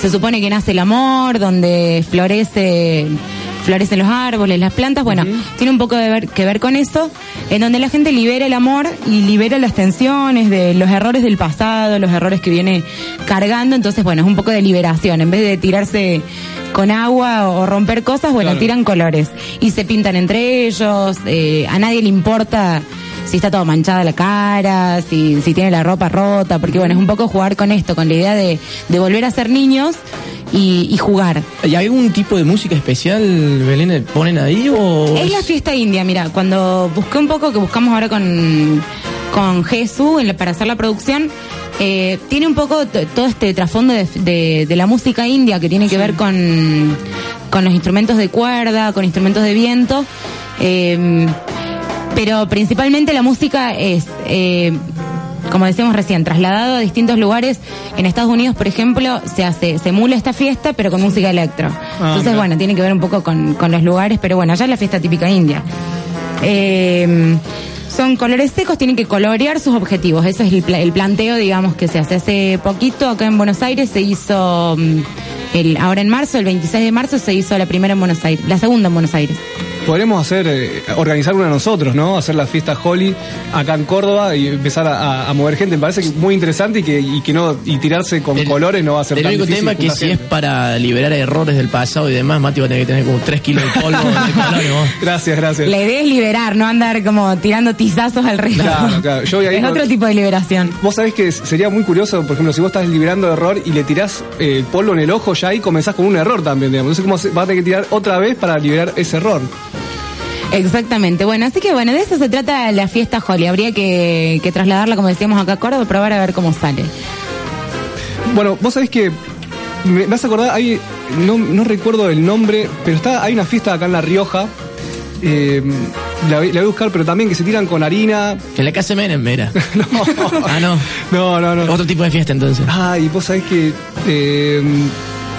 se supone que nace el amor, donde florece florecen los árboles, las plantas, bueno, tiene un poco de ver, que ver con eso, en donde la gente libera el amor y libera las tensiones de los errores del pasado, los errores que viene cargando, entonces bueno, es un poco de liberación, en vez de tirarse con agua o romper cosas, bueno, Claro. tiran colores y se pintan entre ellos, eh, a nadie le importa si está todo manchada la cara, si, si tiene la ropa rota, porque bueno, es un poco jugar con esto, con la idea de, de volver a ser niños y, y jugar. ¿Y hay algún tipo de música especial, Belén, ponen ahí o...? Es la fiesta india, mira, cuando busqué un poco, que buscamos ahora con, con Jesús para hacer la producción, eh, tiene un poco todo este trasfondo de, de- de la música india que tiene que ver con, con los instrumentos de cuerda, con instrumentos de viento, eh, pero principalmente la música es... eh, como decíamos recién, trasladado a distintos lugares. En Estados Unidos, por ejemplo, se hace, se emula esta fiesta, pero con música electro. Entonces, mira. bueno, tiene que ver un poco con, con los lugares, pero bueno, allá es la fiesta típica india. Eh, son colores secos, tienen que colorear sus objetivos. Ese es el, pla- el planteo, digamos, que se hace. Hace poquito acá en Buenos Aires se hizo, mm, el, ahora en marzo, el 26 de marzo, se hizo la primera en Buenos Aires, la segunda en Buenos Aires. Podremos hacer, eh, organizar una nosotros, ¿no? Hacer la fiesta Holly acá en Córdoba y empezar a, a- a mover gente. Me parece que muy interesante y que, y que no, y tirarse con El- colores no va a ser El tan único difícil tema que juntar si es para liberar errores del pasado y demás, Mati va a tener que tener como 3 kilos de polvo de colores, vos. Gracias, gracias. La idea es liberar, no andar como tirando tizazos al resto. Claro, claro. Yo voy ahí es con- otro tipo de liberación. Vos sabés que sería muy curioso, por ejemplo, si vos estás liberando error y le tirás eh, el polvo en el ojo, ya ahí comenzás con un error también, digamos. Entonces, ¿cómo se- vas a tener que tirar otra vez para liberar ese error? Exactamente. Bueno, así que bueno, de eso se trata la fiesta Holly. Habría que, que trasladarla, como decíamos acá a Córdoba, probar a ver cómo sale. Bueno, vos sabés que me me vas a acordar, hay, no, no recuerdo el nombre, pero está, hay una fiesta acá en La Rioja, eh, la, voy- la voy a buscar, pero también que se tiran con harina. Que en la casa de Menem, mira. ah, no. No, no, no. Otro tipo de fiesta entonces. Ay, vos sabés que eh,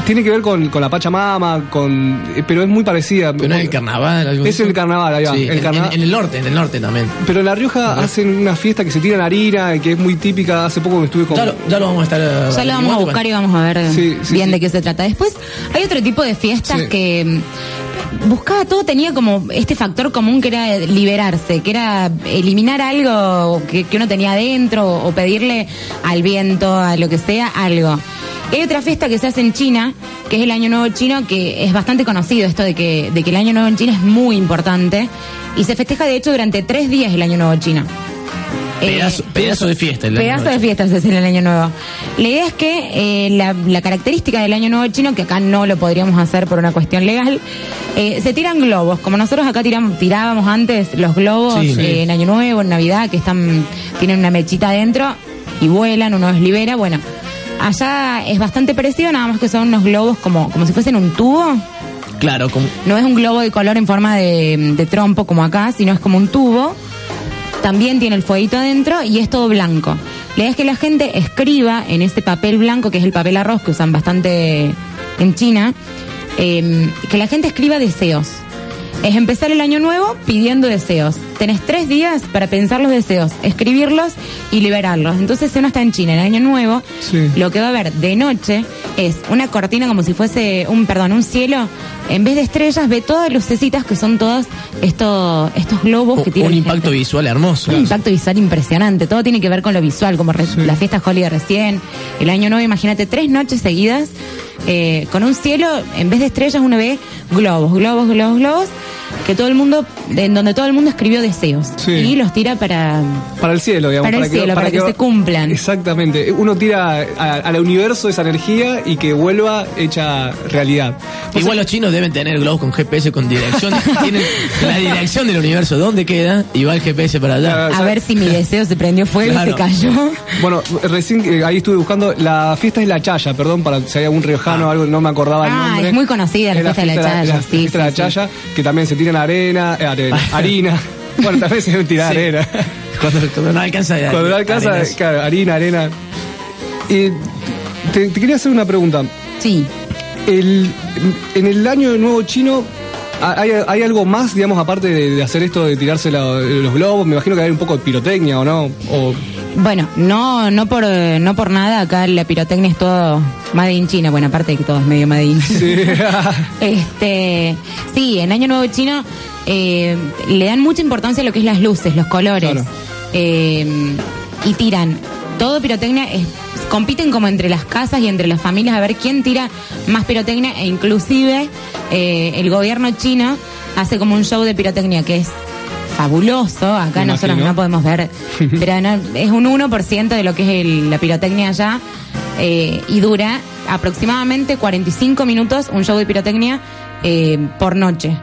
tiene que ver con, con la Pachamama, con, eh, pero es muy parecida. Pero no es el carnaval. algo Es así. el carnaval, ahí va, Sí, el en, carnaval. en- en el norte, en el norte también. Pero en La Rioja hacen una fiesta que se tiran harina, que es muy típica. Hace poco me estuve con. Ya lo, ya lo vamos a estar. eh, Ya lo vamos a buscar y vamos a ver Sí, sí, bien sí. de qué se trata. Después hay otro tipo de fiestas Sí. que mm, buscaba todo, tenía como este factor común que era liberarse, que era eliminar algo que, que uno tenía adentro o pedirle al viento, a lo que sea, algo. Hay otra fiesta que se hace en China, que es el Año Nuevo Chino, que es bastante conocido esto de que, de que el Año Nuevo en China es muy importante y se festeja de hecho durante tres días el Año Nuevo Chino. Eh, Pedazo, de fiesta. el Pedazo año de fiestas es en el Año Nuevo. La idea es que eh, la, la característica del Año Nuevo chino, que acá no lo podríamos hacer por una cuestión legal, eh, se tiran globos. Como nosotros acá tiramos, tirábamos antes los globos Sí, sí. en Año Nuevo, en Navidad, que están tienen una mechita adentro y vuelan, uno los libera. Bueno, allá es bastante parecido, nada más que son unos globos como, como si fuesen un tubo. Claro, como, No es un globo de color en forma de, de trompo como acá, sino es como un tubo. También tiene el fueguito adentro y es todo blanco. La idea es que la gente escriba en ese papel blanco, que es el papel arroz que usan bastante en China, eh, que la gente escriba deseos. Es empezar el año nuevo pidiendo deseos. Tenés tres días para pensar los deseos, escribirlos y liberarlos. Entonces, si uno está en China en el año nuevo, Sí. lo que va a ver de noche es una cortina como si fuese un, perdón, un cielo. En vez de estrellas, ve todas lucecitas que son todos estos, estos globos que tienen. un impacto visual hermoso. Un impacto visual impresionante. Todo tiene que ver con lo visual, como re- la fiesta Holly de recién, el año nuevo. Imagínate tres noches seguidas eh, con un cielo, en vez de estrellas, uno ve globos, globos, globos, globos, que todo el mundo, en donde todo el mundo escribió deseos Sí. y los tira para. Para el cielo, digamos. Para el cielo, para que se cumplan. Exactamente. Uno tira a- al universo esa energía y que vuelva hecha realidad. Igual los chinos deben tener globos con GPS con dirección. Tienen la dirección del universo, dónde queda, y va el GPS para allá. A ver si mi deseo se prendió fuego y se cayó. Bueno, recién eh, ahí estuve buscando. La fiesta es la Chaya, perdón, para si hay algún riojano o algo, no me acordaba el Ah, nombre. es muy conocida la Es fiesta de la Chaya, La, sí, fiesta de la sí, Chaya, que también se tiran arena, eh, arena, harina. Bueno, también se debe tirar Sí. arena. Cuando, cuando no alcanza. Cuando no alcanza, arenas. claro, harina, arena. Eh, te, te quería hacer una pregunta. Sí. El, en el año nuevo chino, ¿hay, hay algo más, digamos, aparte de, de hacer esto de tirarse la- los globos? Me imagino que hay un poco de pirotecnia, ¿o no? O, Bueno, no, no por, eh, no por nada, acá la pirotecnia es todo made in China, bueno, aparte de que todo es medio made in. sí. Este, sí, en Año Nuevo Chino eh, le dan mucha importancia a lo que es las luces, los colores. Claro. Eh, y tiran. Todo pirotecnia, es- compiten como entre las casas y entre las familias a ver quién tira más pirotecnia e inclusive eh, el gobierno chino hace como un show de pirotecnia que es fabuloso. Acá Me nosotros imagino. no podemos ver, pero no- es un 1% de lo que es el- la pirotecnia allá eh, y dura aproximadamente 45 minutos un show de pirotecnia eh, por noche.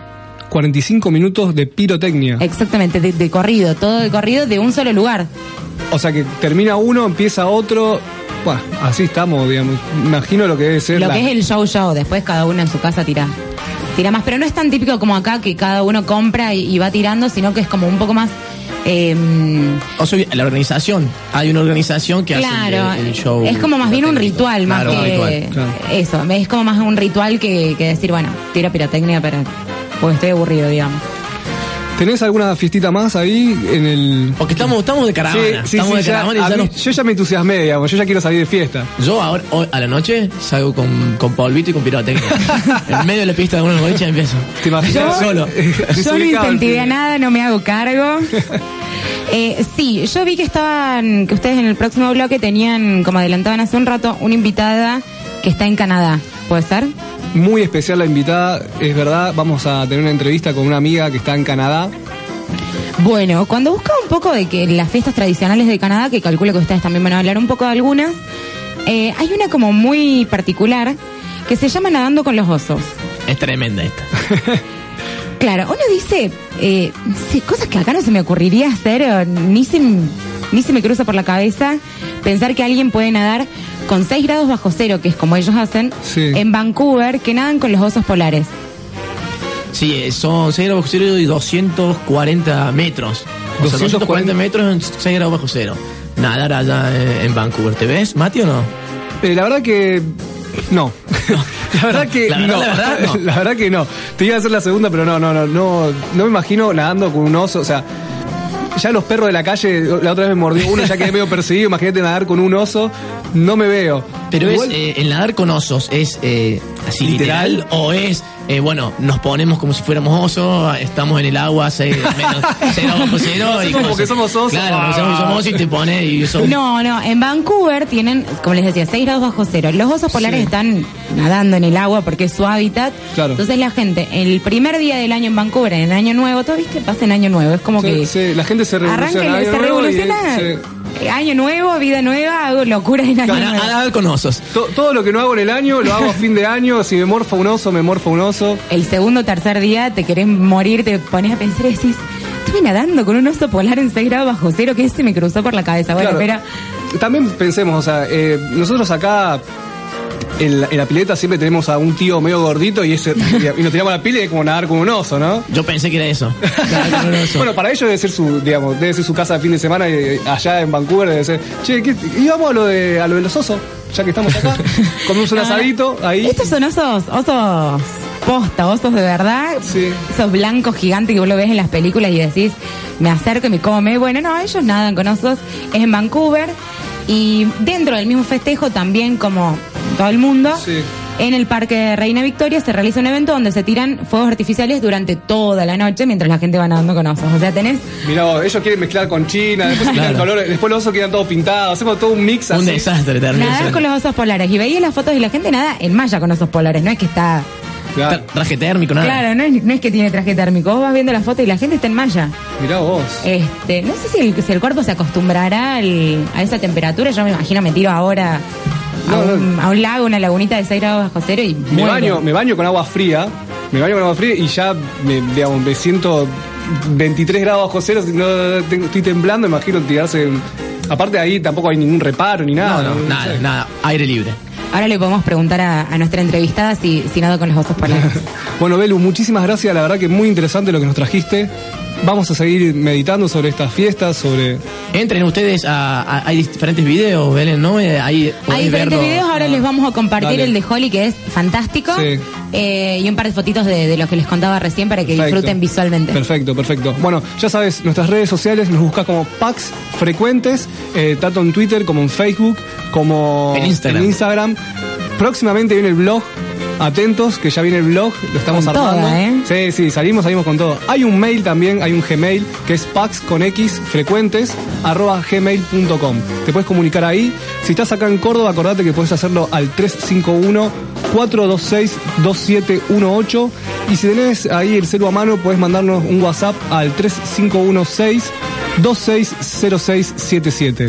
45 minutos de pirotecnia. Exactamente, de, de corrido, todo de corrido de un solo lugar. O sea que termina uno, empieza otro. Bueno, así estamos, digamos. Imagino lo que debe ser. Lo la- que es el show show, después cada uno en su casa tira. Tira más, pero no es tan típico como acá que cada uno compra y, y va tirando, sino que es como un poco más... eh, O sea, la organización. Hay una organización que Claro, hace el, el show. es como más bien un ritual, más Claro, que ritual. claro. eso, es como más un ritual que, que decir, bueno, tiro pirotecnia para porque estoy aburrido, digamos. ¿Tenés alguna fiestita más ahí en el. Porque estamos, estamos de caravana. Sí, sí, estamos sí, de ya- caravana y ya mí- nos- Yo ya me entusiasmé, digamos. Yo ya quiero salir de fiesta. Yo ahora, hoy, a la noche, salgo con, con polvito y con pirotecnia. en medio de la pista de unos boliches empiezo. ¿Te imaginas? Solo. Yo no incentivé a nada, no me hago cargo. Eh, sí, yo vi que estaban, que ustedes en el próximo bloque tenían, como adelantaban hace un rato, una invitada que está en Canadá. ¿Puede ser? Muy especial la invitada, es verdad. Vamos a tener una entrevista con una amiga que está en Canadá. Bueno, cuando buscaba un poco de que las fiestas tradicionales de Canadá, que calculo que ustedes también van a hablar un poco de algunas, eh, hay una como muy particular que se llama Nadando con los osos. Es tremenda esta. Claro, uno dice eh, sí, cosas que acá no se me ocurriría hacer, ni se, ni se me cruza por la cabeza pensar que alguien puede nadar con 6 grados bajo cero, que es como ellos hacen, Sí. en Vancouver, que nadan con los osos polares. Sí, eh, son 6 grados bajo cero y 240 metros. O sea, 240 metros en 6 grados bajo cero. Nadar allá eh, en Vancouver. ¿Te ves, Mati, o no? Eh, la verdad que. No. La verdad que La verdad, no. la verdad, no. La verdad que no. Te iba a hacer la segunda, pero no, no, no, no, no me imagino nadando con un oso, o sea, ya los perros de la calle, la otra vez me mordió uno, ya quedé medio perseguido, imagínate nadar con un oso, no me veo. Pero Igual- es, eh, el nadar con osos, ¿es eh, así Literal. literal, o es, eh, bueno, nos ponemos como si fuéramos osos, estamos en el agua, seis, menos, cero bajo cero y como cosas. que somos osos. Claro, Ah. como somos osos y te pones y son... No, no, en Vancouver tienen, como les decía, 6 grados bajo cero. Los osos polares Sí. están nadando en el agua porque es su hábitat. Claro. Entonces la gente, el primer día del año en Vancouver, en el año nuevo, todo viste, pasa en año nuevo. Es como Sí, que sí, la gente se arranca, revoluciona. y año se y, revoluciona. sí. eh, Año nuevo, vida nueva, hago locuras en año A, nuevo. a nadar con osos. To- todo lo que no hago en el año, lo hago a fin de año. Si me morfa un oso, me morfa un oso. El segundo o tercer día te querés morir, te pones a pensar y decís, estuve nadando con un oso polar en 6 grados bajo cero, que se me cruzó por la cabeza. Bueno, Claro. pero También pensemos, o sea, eh, nosotros acá en la, en la pileta siempre tenemos a un tío medio gordito y, ese, y nos tiramos a la pila y es como nadar con un oso, ¿no? Yo pensé que era eso. Nadar con un oso. Bueno, para ellos debe ser su, digamos, debe ser su casa de fin de semana y allá en Vancouver debe ser. Che, ¿qué, y vamos a lo de a lo de los osos, ya que estamos acá. Comemos un asadito ahí. Estos son osos, osos posta, osos de verdad. Sí. Esos blancos gigantes que vos lo ves en las películas y decís, me acerco y me come. Bueno, no, ellos nadan con osos. Es en Vancouver. Y dentro del mismo festejo, también como todo el mundo, Sí. en el Parque Reina Victoria se realiza un evento donde se tiran fuegos artificiales durante toda la noche mientras la gente va nadando con osos. O sea, tenés Mirá vos, ellos quieren mezclar con China, después Claro. colores, después los osos quedan todos pintados, hacemos todo un mix un así. desastre terrible. nadar con los osos polares. Y veía las fotos y la gente nada en malla con osos polares. No es que está Claro. Traje térmico, nada. Claro, no es, no es que tiene traje térmico. Vos vas viendo la foto y la gente está en malla. Mirá vos. Este, no sé si el, si el cuerpo se acostumbrará al- a esa temperatura. Yo me imagino me tiro ahora a, No, un, no. a un lago, una lagunita de 6 grados bajo cero y Me muero. baño, me baño con agua fría, me baño con agua fría y ya me, digamos, me siento 23 grados bajo cero, no, tengo- estoy temblando, imagino tirarse. Aparte ahí tampoco hay ningún reparo ni nada. No, no, no nada, sé. nada. Aire libre. Ahora le podemos preguntar a, a nuestra entrevistada si, si nado con los osos polares. Bueno, Belu, muchísimas gracias, la verdad que muy interesante lo que nos trajiste. Vamos a seguir meditando sobre estas fiestas, sobre... Entren ustedes a, a- hay diferentes videos, Belén, ¿no? Eh, Ahí Hay diferentes verlo. videos, ahora les vamos a compartir Dale. el de Holly, que es fantástico. Sí. Eh, y un par de fotitos de, de lo que les contaba recién para que Perfecto. disfruten visualmente. Perfecto, perfecto. Bueno, ya sabes, nuestras redes sociales nos buscas como Pax Frecuentes, eh, tanto en Twitter como en Facebook, como En Instagram. en Instagram. Próximamente viene el blog. Atentos, que ya viene el blog, lo estamos Con armando. toda, ¿eh? Sí, sí, salimos, salimos con todo. Hay un mail también, hay un Gmail, que es pax con x frecuentes arroba gmail.com. Te puedes comunicar ahí. Si estás acá en Córdoba, acordate que puedes hacerlo al 351 426 2718 y si tenés ahí el celu a mano puedes mandarnos un WhatsApp al 3516 260677.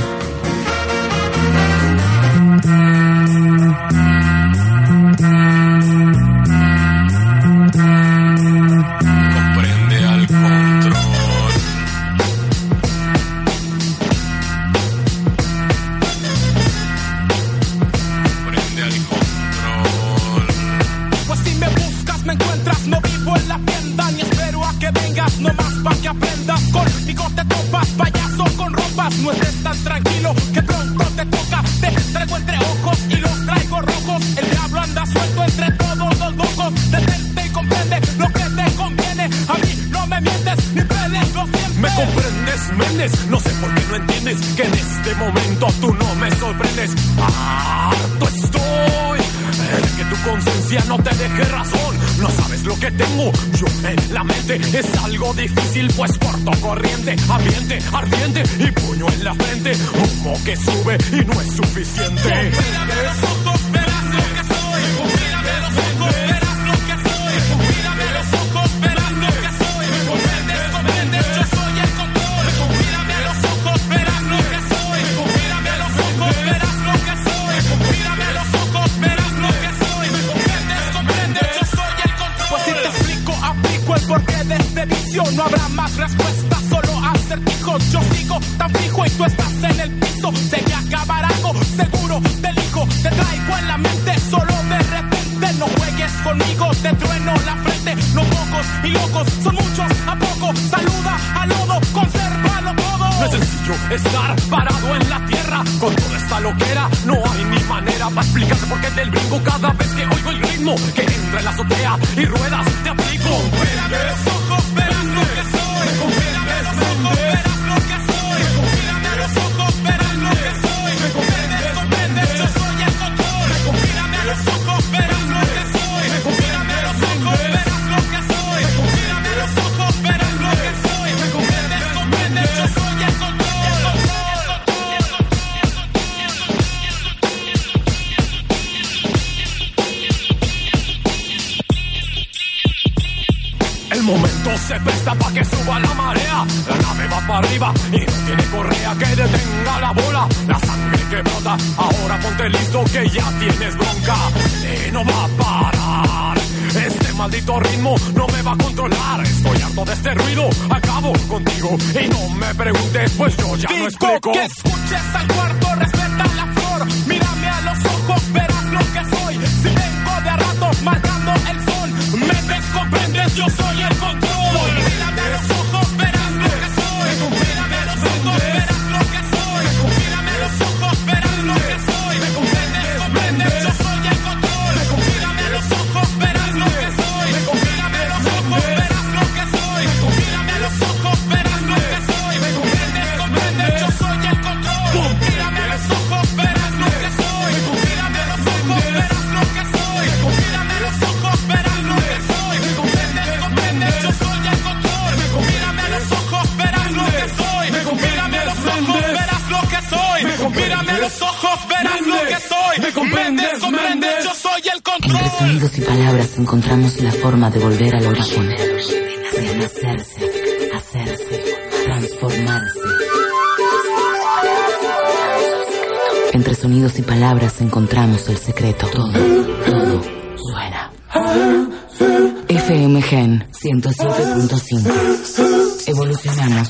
7.5. Evolucionamos.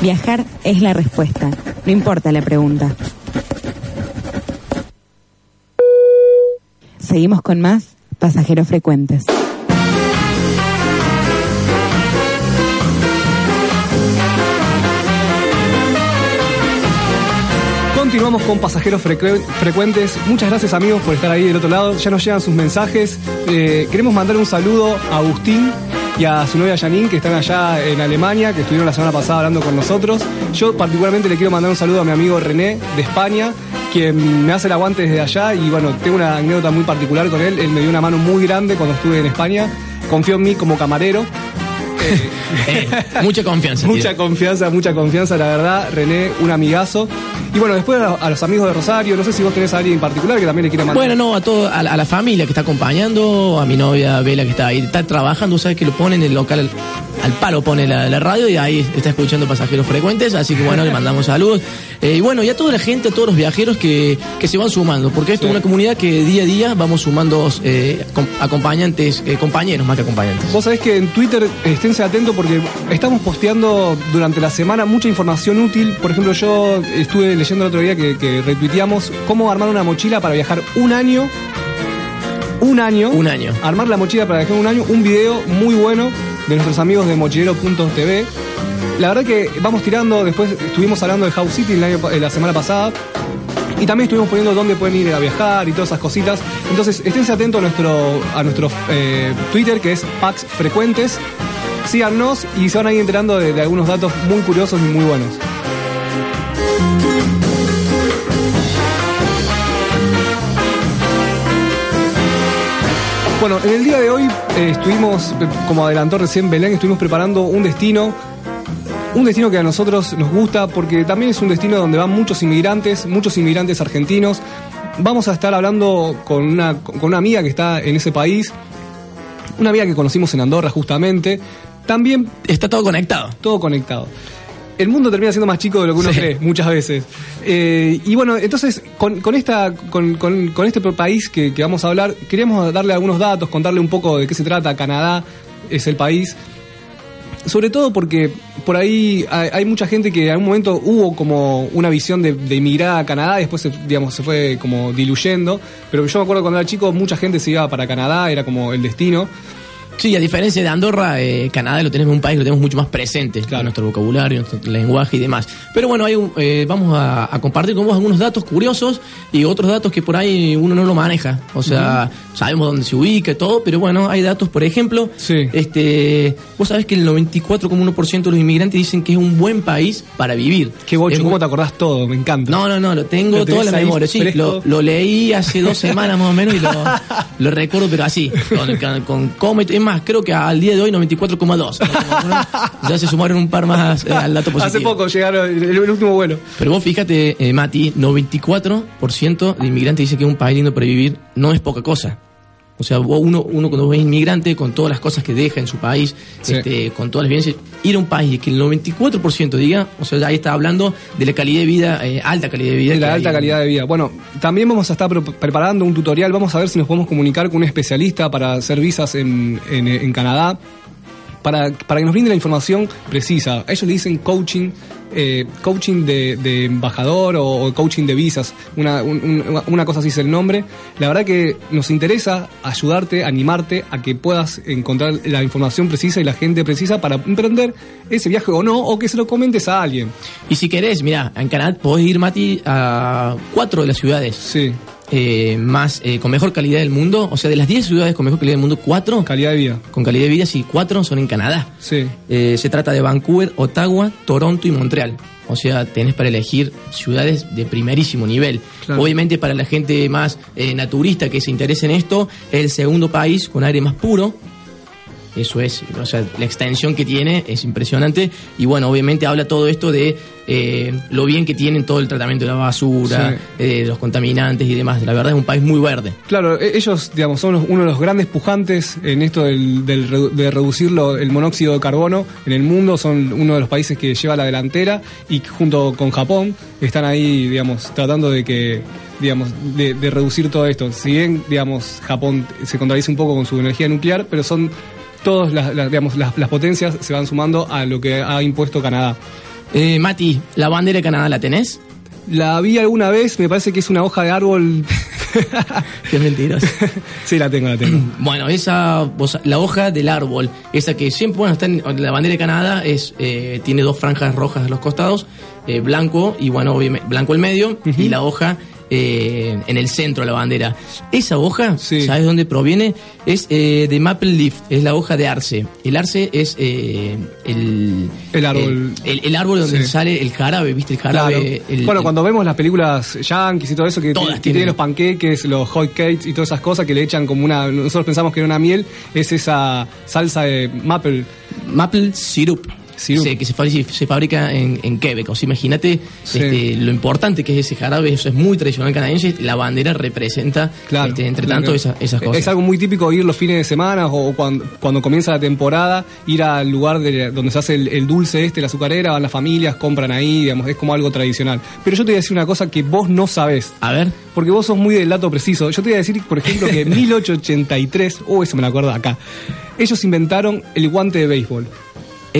Viajar es la respuesta, no importa la pregunta. Seguimos con más pasajeros frecuentes. Continuamos con pasajeros frecu- frecuentes. Muchas gracias amigos por estar ahí del otro lado. Ya nos llegan sus mensajes. Eh, queremos mandar un saludo a Agustín y a su novia Janine que están allá en Alemania, que estuvieron la semana pasada hablando con nosotros. Yo particularmente le quiero mandar un saludo a mi amigo René de España, quien me hace el aguante desde allá y bueno, tengo una anécdota muy particular con él. Él me dio una mano muy grande cuando estuve en España. Confió en mí como camarero. Eh, mucha confianza. Mucha confianza, mucha confianza, la verdad. René, un amigazo. Y bueno, después a, a los amigos de Rosario, no sé si vos tenés a alguien en particular que también le quiera mandar. Bueno, no, a, todo, a, la, a la familia que está acompañando, a mi novia Vela que está ahí, está trabajando, sabes que lo pone en el local, al, al palo pone la, la radio y ahí está escuchando pasajeros frecuentes, así que bueno, le mandamos saludos. Eh, y bueno, y a toda la gente, a todos los viajeros que, que se van sumando, porque esto es una comunidad que día a día vamos sumando eh, com- acompañantes, eh, compañeros más que acompañantes. Vos sabés que en Twitter esténse atentos porque estamos posteando durante la semana mucha información útil. Por ejemplo, yo estuve leyendo el otro día que, que retuiteamos cómo armar una mochila para viajar un año. Un año. Un año. Armar la mochila para viajar un año. Un video muy bueno de nuestros amigos de mochilero.tv. La verdad que vamos tirando, después estuvimos hablando de House City eh, la semana pasada. Y también estuvimos poniendo dónde pueden ir a viajar y todas esas cositas. Entonces, esténse atentos a nuestro, a nuestro eh, Twitter, que es Pax Frecuentes. Síganos y se van a ir enterando de, de algunos datos muy curiosos y muy buenos. Bueno, en el día de hoy eh, estuvimos, eh, como adelantó recién Belén, estuvimos preparando un destino un destino que a nosotros nos gusta porque también es un destino donde van muchos inmigrantes, muchos inmigrantes argentinos. Vamos a estar hablando con una, con una amiga que está en ese país, una amiga que conocimos en Andorra justamente. También está todo conectado. Todo conectado. El mundo termina siendo más chico de lo que uno Sí. cree, muchas veces. Eh, y bueno, entonces, con, con esta, con, con- con este país que, que vamos a hablar, queríamos darle algunos datos, contarle un poco de qué se trata. Canadá es el país. Sobre todo porque por ahí hay, hay mucha gente que en algún momento hubo como una visión de, de emigrar a Canadá, después se, digamos, se fue como diluyendo. Pero yo me acuerdo cuando era chico, mucha gente se iba para Canadá, era como el destino. Sí, a diferencia de Andorra, eh, Canadá lo tenemos un país que lo tenemos mucho más presente en nuestro vocabulario, nuestro lenguaje y demás. Pero bueno, hay un- eh, vamos a, a compartir con vos algunos datos curiosos y otros datos que por ahí uno no lo maneja. O sea, sabemos dónde se ubica y todo, pero bueno, hay datos, por ejemplo, este, vos sabés que el 94,1% de los inmigrantes dicen que es un buen país para vivir. Qué bocho, ¿cómo te acordás todo? Me encanta. No, no, no, lo tengo Lo toda la memoria. Sí, lo, lo leí hace dos semanas más o menos y lo, lo recuerdo, pero así, con, con, con. Es más, creo que al día de hoy 94,2. Ya se sumaron un par más eh, al dato positivo. Hace poco llegaron el, el último vuelo. Pero vos fíjate, eh, Mati, 94% de inmigrantes dice que un país lindo para vivir. No es poca cosa. O sea, uno, uno cuando es inmigrante, con todas las cosas que deja en su país, Sí. este, con todas las vivencias, ir a un país que el 94% diga, o sea, ahí está hablando de la calidad de vida, eh, alta calidad de vida. De la hay. alta calidad de vida. Bueno, también vamos a estar pre- preparando un tutorial. Vamos a ver si nos podemos comunicar con un especialista para hacer visas en, en- en Canadá. Para, para que nos brinde la información precisa. Ellos le dicen coaching, eh, coaching de, de embajador o, o coaching de visas. Una, un- un- una cosa así es el nombre. La verdad que nos interesa ayudarte, animarte a que puedas encontrar la información precisa y la gente precisa para emprender ese viaje o no, o que se lo comentes a alguien. Y si querés, mira, en Canadá podés ir, Mati, a cuatro de las ciudades. Eh, más eh, con mejor calidad del mundo. O sea, de las 10 ciudades con mejor calidad del mundo, cuatro. Calidad de vida. Con calidad de vida, sí, cuatro son en Canadá. Sí. Eh, se trata de Vancouver, Ottawa, Toronto y Montreal. O sea, tenés para elegir ciudades de primerísimo nivel. Claro. Obviamente para la gente más eh, naturista que se interese en esto, es el segundo país con aire más puro. Eso es, o sea, la extensión que tiene es impresionante. Y bueno, obviamente habla todo esto de eh, lo bien que tienen todo el tratamiento de la basura, Sí. eh, de los contaminantes y demás. La verdad es un país muy verde. Claro, e- ellos, digamos, son los- uno de los grandes pujantes en esto del, del de reducir lo- el monóxido de carbono en el mundo. Son uno de los países que lleva la delantera y junto con Japón están ahí, digamos, tratando de que, digamos, de, de reducir todo esto. Si bien, digamos, Japón se contradice un poco con su energía nuclear, pero son todas las, las, digamos, las, las potencias se van sumando a lo que ha impuesto Canadá. Eh, Mati, ¿la bandera de Canadá la tenés? La vi alguna vez, me parece que es una hoja de árbol. Qué mentiras. sí, la tengo, la tengo. Bueno, esa, la hoja del árbol, esa que siempre, bueno, está en la bandera de Canadá, es, eh, tiene dos franjas rojas a los costados, eh, blanco y bueno, obviamente, blanco el medio y la hoja eh, en el centro de la bandera. Esa hoja, ¿sabes dónde proviene? Es eh, de Maple Leaf, es la hoja de arce. El arce es eh, el, El árbol. El, el árbol donde Sí. sale el jarabe, ¿viste? El jarabe. Claro. bueno, cuando vemos las películas yankees y todo eso, que, Todas que tienen los panqueques, los hot cakes y todas esas cosas que le echan como una. Nosotros pensamos que era una miel, es esa salsa de maple. Maple syrup. Sí, que se, fa- se fabrica en, en Quebec. O sea, imagínate Sí. este, lo importante que es ese jarabe. Eso es muy tradicional canadiense. La bandera representa, este, entre Claro. tanto, esa- esas cosas. Es algo muy típico ir los fines de semana o cuando, cuando comienza la temporada, ir al lugar de, donde se hace el, el dulce este, la azucarera, van las familias, compran ahí, digamos, es como algo tradicional. Pero yo te voy a decir una cosa que vos no sabés. A ver. Porque vos sos muy del dato preciso. Yo te voy a decir, por ejemplo, que en 1883, oh, eso me lo acuerdo acá, ellos inventaron el guante de béisbol.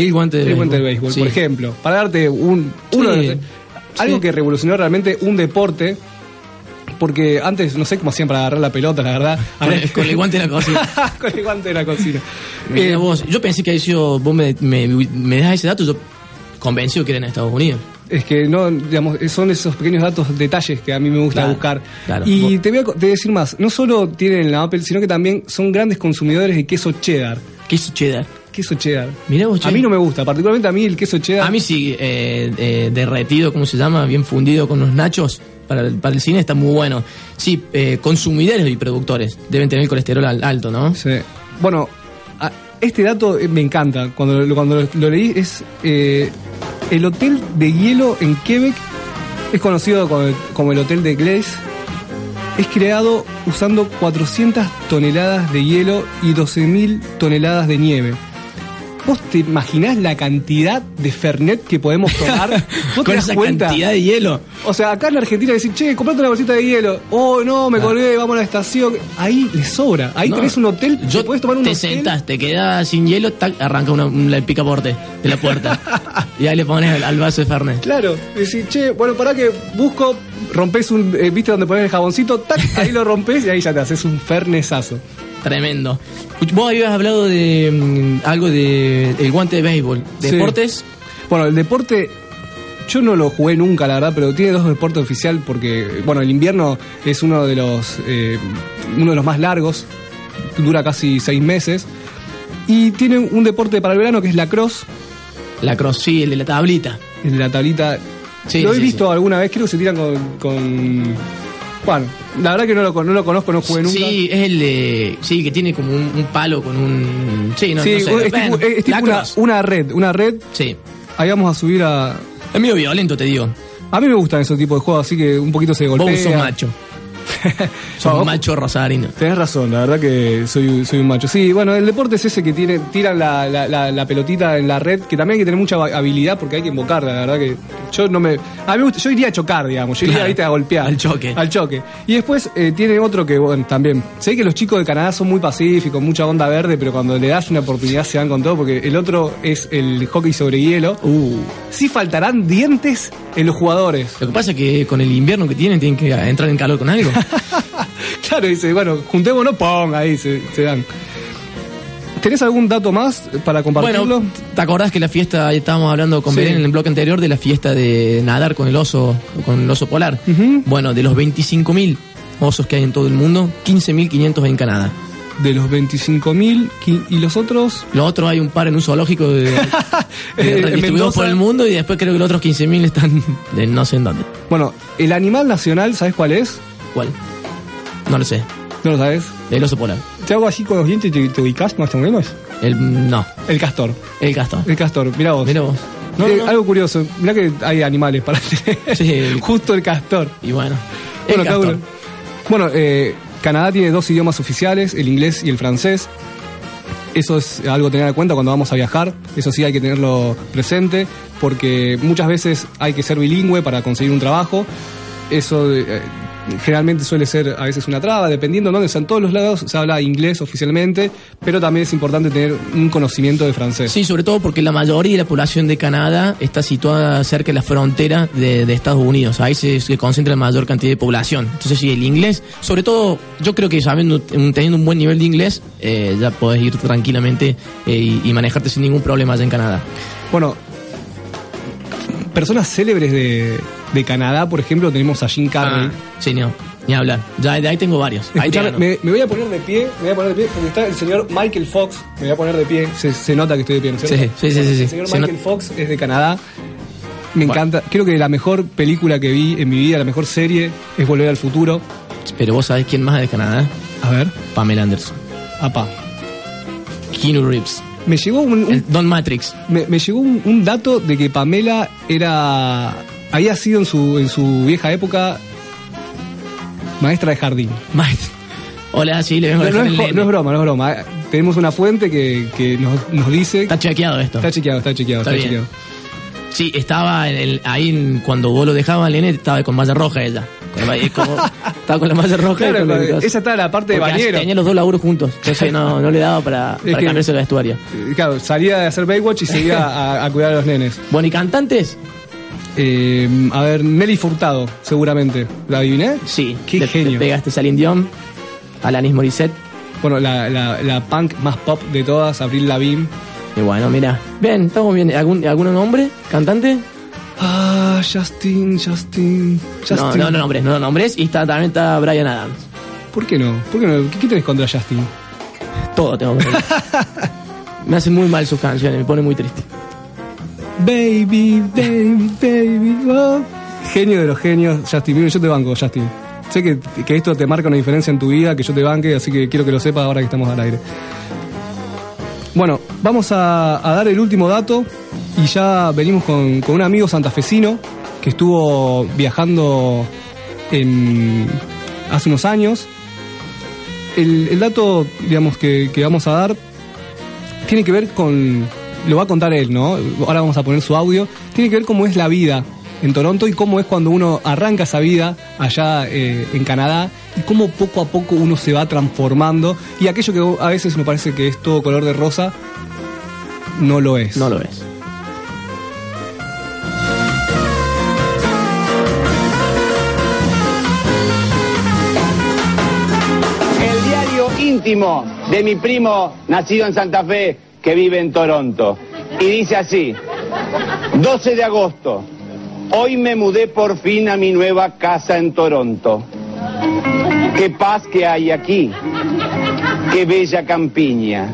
El guante de el guante de béisbol, béisbol, sí. por ejemplo. Para darte un, uno Sí. algo Sí. que revolucionó realmente un deporte. Porque antes no sé cómo hacían para agarrar la pelota, la verdad. Con el- con el guante de la cocina. con el guante de la cocina. Mirá Eh, vos, yo pensé que había sido, vos me, me, me das ese dato, yo convencido que era en Estados Unidos. Es que no, digamos, son esos pequeños datos, detalles que a mí me gusta Claro, buscar. claro. Y te voy, a, te voy a decir más, no solo tienen la Apple, sino que también son grandes consumidores de queso cheddar. Queso cheddar. Queso cheddar. Mirá vos, A mí no me gusta, particularmente a mí el queso cheddar. A mí sí, eh, eh, derretido, ¿cómo se llama? Bien fundido con los nachos. Para el, para el cine está muy bueno. Sí, eh, consumidores y productores deben tener el colesterol al- alto, ¿no? Sí. Bueno, a- este dato eh, me encanta. Cuando, lo- cuando lo, lo leí, es eh, el hotel de hielo en Quebec. Es conocido como el, como el Hotel de Glace. Es creado usando 400 toneladas de hielo y 12.000 toneladas de nieve. ¿Vos te imaginás la cantidad de Fernet que podemos tomar? ¿Vos te das esa cuenta? cantidad de hielo. O sea, acá en Argentina decir, che, comprate una bolsita de hielo. Oh, no, me Ah. colgué, vamos a la estación. Ahí le sobra. Ahí No. tenés un hotel. Yo te podés tomar un te hotel. sentas, te quedas sin hielo, tac, arranca una, un- el picaporte de la puerta. y ahí le pones al, al vaso de Fernet. Claro, decir, che, bueno, para que busco, rompes un, eh, viste donde pones el jaboncito, tac, ahí lo rompes y ahí ya te haces un fernesazo. Tremendo. Vos habías hablado de mm, algo de el guante de béisbol. Sí. ¿Deportes? Bueno, el deporte, yo no lo jugué nunca, la verdad, pero tiene dos deportes oficial porque, bueno, el invierno es uno de los, eh, uno de los más largos, dura casi seis meses, y tiene un deporte para el verano que es la cross. La cross, sí, el de la tablita. El de la tablita. Sí, lo he sí, visto alguna vez, creo que se tiran con, con- Bueno, la verdad que no lo, no lo conozco, no jugué nunca. Sí, es el de. Sí, que tiene como un, un palo con un. Sí, no, Sí, no sé. es tipo, es tipo una, red, una red. Sí. Ahí vamos a subir a. Es medio violento, te digo. A mí me gustan esos tipos de juegos, así que un poquito se golpea. Vos sos macho. sos vos- macho rosarino. Tenés razón, la verdad que soy, soy un macho. Sí, bueno, el deporte es ese que tiene, tiran la, la- la- la pelotita en la red, que también hay que tener mucha habilidad porque hay que invocarla, la verdad que yo no me. A mí me gusta, yo iría a chocar, digamos, yo iría Claro, ¿viste? a golpear. al choque. Al choque. Y después eh, tiene otro que, bueno, también. Sé que los chicos de Canadá son muy pacíficos, mucha onda verde, pero cuando le das una oportunidad se van con todo, porque el otro es el hockey sobre hielo. Uh. Sí faltarán dientes en los jugadores. Lo que pasa es que con el invierno que tienen, tienen que entrar en calor con algo. Claro, dice, bueno, juntémonos, pong, ahí se, se dan. ¿Tenés algún dato más para compartirlo? Bueno, ¿te acordás que la fiesta, estábamos hablando con Sí. Belén en el bloque anterior de la fiesta de nadar con el oso, con el oso polar? Bueno, de los 25.000 osos que hay en todo el mundo, 15.500 hay en Canadá. De los 25.000 qui- y los otros... Los otros hay un par en un zoológico de, de- En distribuidos Mendoza. por el mundo y después creo que los otros 15.000 están de no sé en dónde. Bueno, el animal nacional, ¿sabes cuál es? ¿Cuál? No lo sé. ¿No lo sabes? El oso polar. Te hago así con los dientes y te, te ubicás más o menos. El, no, El castor. el castor. El castor, mira vos. Mira vos. No, Eh, no, no. Algo curioso, mira que hay animales para Sí, el- Justo el castor. Y bueno, Bueno, el castor. uno. Bueno, eh, Canadá tiene dos idiomas oficiales, el inglés y el francés. Eso es algo a tener en cuenta cuando vamos a viajar. Eso sí hay que tenerlo presente porque muchas veces hay que ser bilingüe para conseguir un trabajo. Eso eh, generalmente suele ser a veces una traba, dependiendo de dónde sean todos los lados, se habla inglés oficialmente, pero también es importante tener un conocimiento de francés. Sí, sobre todo porque la mayoría de la población de Canadá está situada cerca de la frontera de, de Estados Unidos. Ahí se, se concentra la mayor cantidad de población. Entonces, sí, el inglés, sobre todo, yo creo que sabiendo, teniendo un buen nivel de inglés, eh, ya podés ir tranquilamente eh, y, y manejarte sin ningún problema allá en Canadá. Bueno, personas célebres de, de Canadá, por ejemplo, tenemos a Jim Carrey. Ah, sí, no, ni hablar. Ya de ahí tengo varios. Ahí te me, me voy a poner de pie, me voy a poner de pie, porque está el señor Michael Fox, me voy a poner de pie, se, se nota que estoy de pie, ¿no es cierto? Sí, sí, sí, sí, sí. El señor Se Michael Fox es de Canadá, me Bueno. encanta, creo que la mejor película que vi en mi vida, la mejor serie, es Volver al Futuro. Pero vos sabés quién más es de Canadá. A ver, Pamela Anderson. apa. Keanu Reeves. Me llegó un, un- El Don Matrix. me, me llegó un, un dato de que Pamela era había sido en su en su vieja época maestra de jardín. Maestro. Hola, sí, le vengo No, a no es, el no es broma, no es broma. Tenemos una fuente que, que nos, nos dice. Está chequeado esto. Está chequeado, está chequeado, Está chequeado. Sí, estaba en el- ahí en- cuando vos lo dejabas al nene, estaba con malla roja ella. Con la, es como- estaba con la malla roja. y Claro, con el- esa está en la parte de bañero. Tenía los dos laburos juntos. Entonces no, no le daba para, Es para que- cambiarse el vestuario. Eh, Claro, salía de hacer Baywatch y seguía a, a cuidar a los nenes. Bueno, ¿y cantantes? Eh, a ver, Nelly Furtado, seguramente. ¿La adiviné? Sí. Qué le, genio. le pegaste Celine Dion, Alanis Morissette. Bueno, la, la, la punk más pop de todas, Abril Lavigne. Y bueno, mira. Bien, estamos bien. ¿Algún, ¿Algún nombre? ¿Cantante? Ah, Justin, Justin, Justin. No, no, no nombres, no nombres. Y está, también está Brian Adams. ¿Por qué no? ¿Por qué no? ¿Qué, qué tenés contra Justin? Todo tengo ver. Me hacen muy mal sus canciones, me pone muy triste. Baby, baby, baby, oh. Genio de los genios, Justin Bieber, yo te banco, Justin. Sé que, que esto te marca una diferencia en tu vida, que yo te banque, así que quiero que lo sepas ahora que estamos al aire. Bueno, vamos a, dar el último dato y ya venimos con, con un amigo santafesino que estuvo viajando hace unos años. El, el dato, digamos, que, que vamos a dar tiene que ver con. Lo va a contar él, ¿no? Ahora vamos a poner su audio. Tiene que ver cómo es la vida en Toronto y cómo es cuando uno arranca esa vida allá eh, en Canadá y cómo poco a poco uno se va transformando. Y aquello que a veces me parece que es todo color de rosa, no lo es. No lo es. El diario íntimo de mi primo nacido en Santa Fe que vive en Toronto. Y dice así, 12 de agosto, hoy me mudé por fin a mi nueva casa en Toronto. Qué paz que hay aquí, qué bella campiña.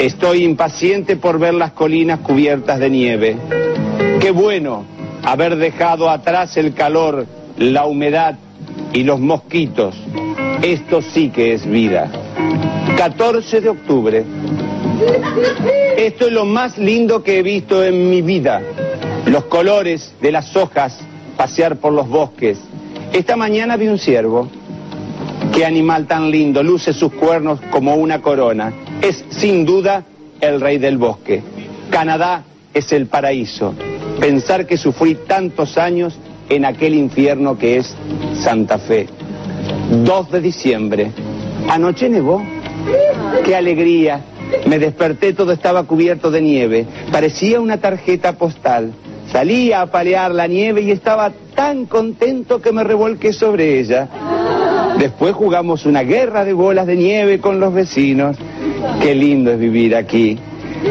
Estoy impaciente por ver las colinas cubiertas de nieve. Qué bueno haber dejado atrás el calor, la humedad y los mosquitos. Esto sí que es vida. 14 de octubre. Esto es lo más lindo que he visto en mi vida. Los colores de las hojas, pasear por los bosques. Esta mañana vi un ciervo. Qué animal tan lindo, luce sus cuernos como una corona. Es sin duda el rey del bosque. Canadá es el paraíso. Pensar que sufrí tantos años en aquel infierno que es Santa Fe. 2 de diciembre. Anoche nevó. ¡Qué alegría! Me desperté, todo estaba cubierto de nieve. Parecía una tarjeta postal. Salí a apalear la nieve y estaba tan contento que me revolqué sobre ella. Después jugamos una guerra de bolas de nieve con los vecinos. Qué lindo es vivir aquí.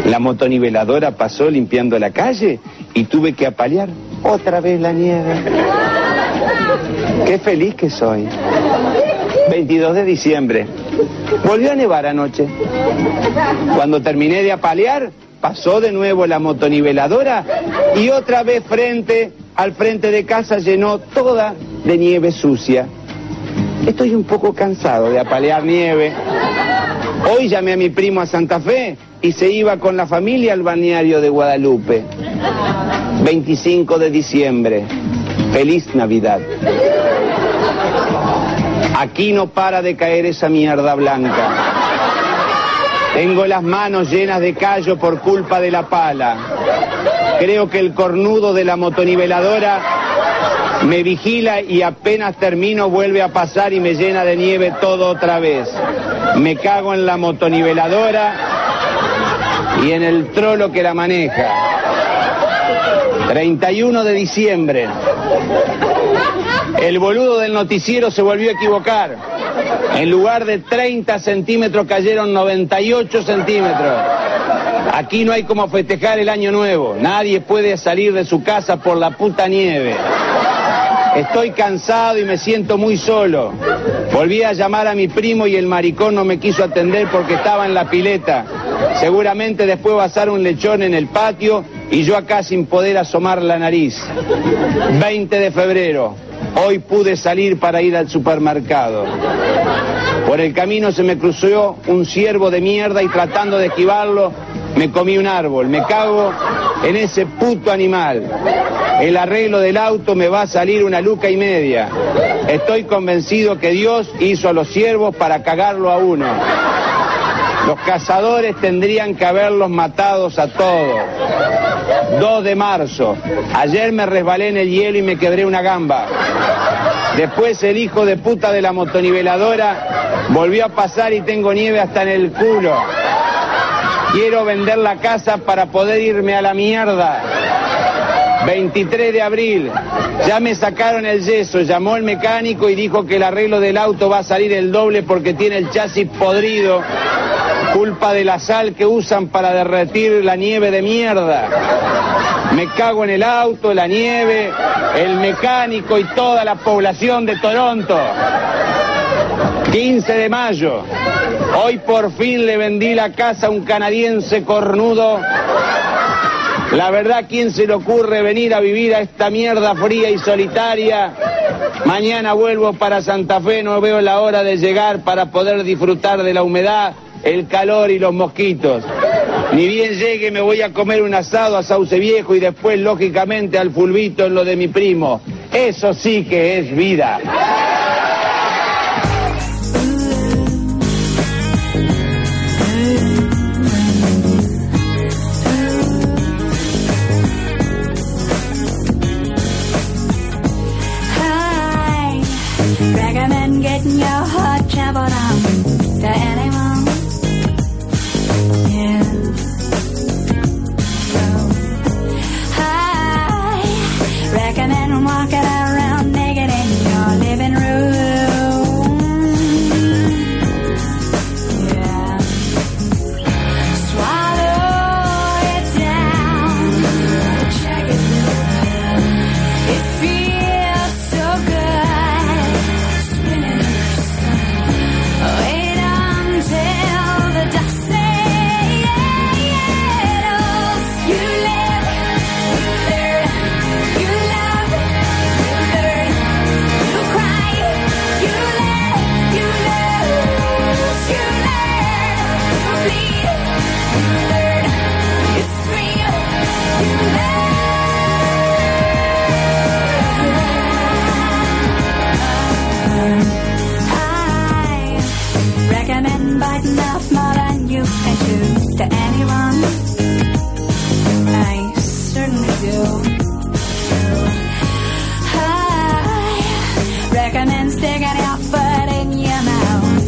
La motoniveladora pasó limpiando la calle y tuve que apalear otra vez la nieve. Qué feliz que soy. 22 de diciembre. Volvió a nevar anoche. Cuando terminé de apalear, pasó de nuevo la motoniveladora y otra vez frente al frente de casa llenó toda de nieve sucia. Estoy un poco cansado de apalear nieve. Hoy llamé a mi primo a Santa Fe y se iba con la familia al balneario de Guadalupe. 25 de diciembre. Feliz Navidad. Aquí no para de caer esa mierda blanca. Tengo las manos llenas de callo por culpa de la pala. Creo que el cornudo de la motoniveladora Me vigila y apenas termino vuelve a pasar y me llena de nieve todo otra vez. Me cago en la motoniveladora y en el trolo que la maneja. 31 de diciembre. El boludo del noticiero se volvió a equivocar. En lugar de 30 centímetros cayeron 98 centímetros. Aquí no hay como festejar el año nuevo. Nadie puede salir de su casa por la puta nieve. Estoy cansado y me siento muy solo. Volví a llamar a mi primo y el maricón no me quiso atender porque estaba en la pileta. Seguramente después va a asar un lechón en el patio y yo acá sin poder asomar la nariz. 20 de febrero. Hoy pude salir para ir al supermercado. Por el camino se me cruzó un ciervo de mierda y tratando de esquivarlo me comí un árbol. Me cago en ese puto animal. El arreglo del auto me va a salir una luca y media. Estoy convencido que Dios hizo a los ciervos para cagarlo a uno. Los cazadores tendrían que haberlos matados a todos. 2 de marzo. Ayer me resbalé en el hielo y me quebré una gamba. Después el hijo de puta de la motoniveladora volvió a pasar y tengo nieve hasta en el culo. Quiero vender la casa para poder irme a la mierda. 23 de abril. Ya me sacaron el yeso. Llamó el mecánico y dijo que el arreglo del auto va a salir el doble porque tiene el chasis podrido. Culpa de la sal que usan para derretir la nieve de mierda. Me cago en el auto, la nieve, el mecánico y toda la población de Toronto. 15 de mayo. Hoy por fin le vendí la casa a un canadiense cornudo. La verdad, ¿quién se le ocurre venir a vivir a esta mierda fría y solitaria? Mañana vuelvo para Santa Fe, no veo la hora de llegar para poder disfrutar de la humedad, el calor y los mosquitos. Ni bien llegue me voy a comer un asado a Sauce Viejo y después, lógicamente, al fulbito en lo de mi primo. Eso sí que es vida. Getting your heart traveled on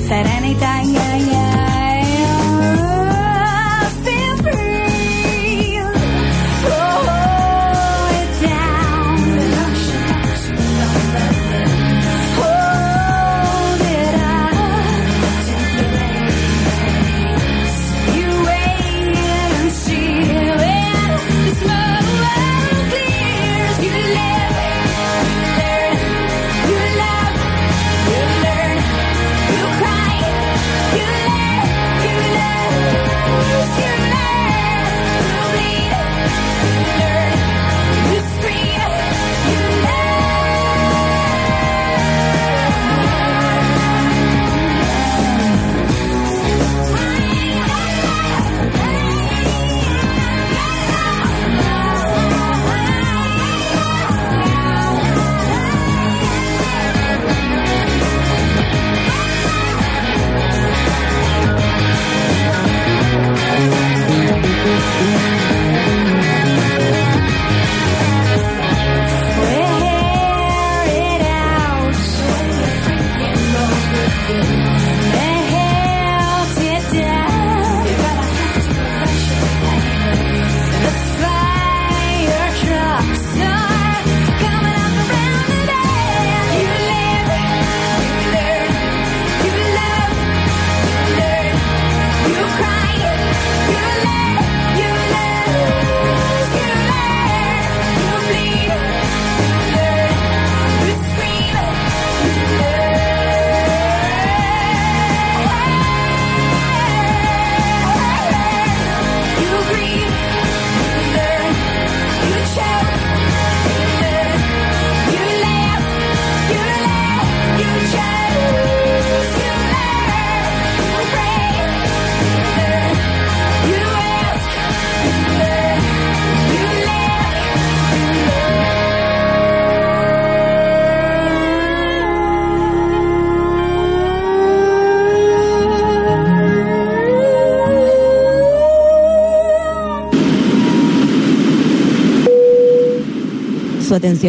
serenità Yet.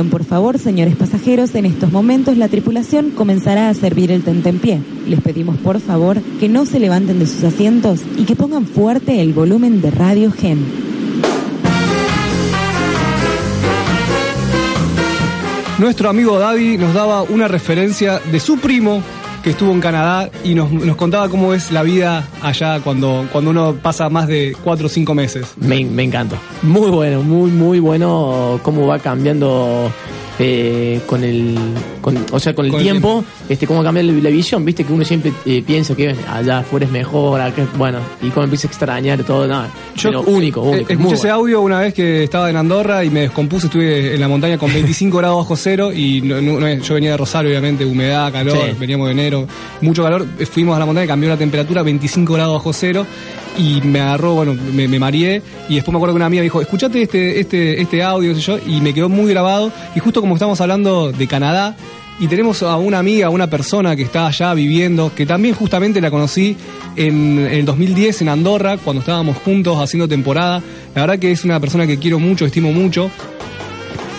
Por favor, señores pasajeros. En estos momentos la tripulación comenzará a servir el tentempié. Les pedimos, por favor, que no se levanten de sus asientos y que pongan fuerte el volumen de Radio Gen. Nuestro amigo Davi nos daba una referencia de su primo estuvo en Canadá y nos, nos contaba cómo es la vida allá cuando, cuando uno pasa más de cuatro o cinco meses. Me, me. Muy bueno, muy, muy bueno cómo va cambiando eh, con el con- o sea con el Con el tiempo, este cómo cambia la, la visión viste que uno siempre eh, piensa que allá afuera es mejor acá bueno y cómo empieza a extrañar todo no, pero único eh, único escuché ese audio una vez que estaba en Andorra y me descompuse, estuve en la montaña con 25 grados bajo cero y no- no- yo venía de Rosario, obviamente, humedad, calor, Sí. veníamos de enero, mucho calor, fuimos a la montaña, cambió la temperatura, 25 grados bajo cero y me agarró, bueno, me, me mareé y después me acuerdo que una amiga me dijo, escuchate este, este, este audio, sé yo, y me quedó muy grabado y justo como estamos hablando de Canadá, y tenemos a una amiga, a una persona que está allá viviendo, que también justamente la conocí en, en el 2010 en Andorra, cuando estábamos juntos haciendo temporada. La verdad que es una persona que quiero mucho, estimo mucho.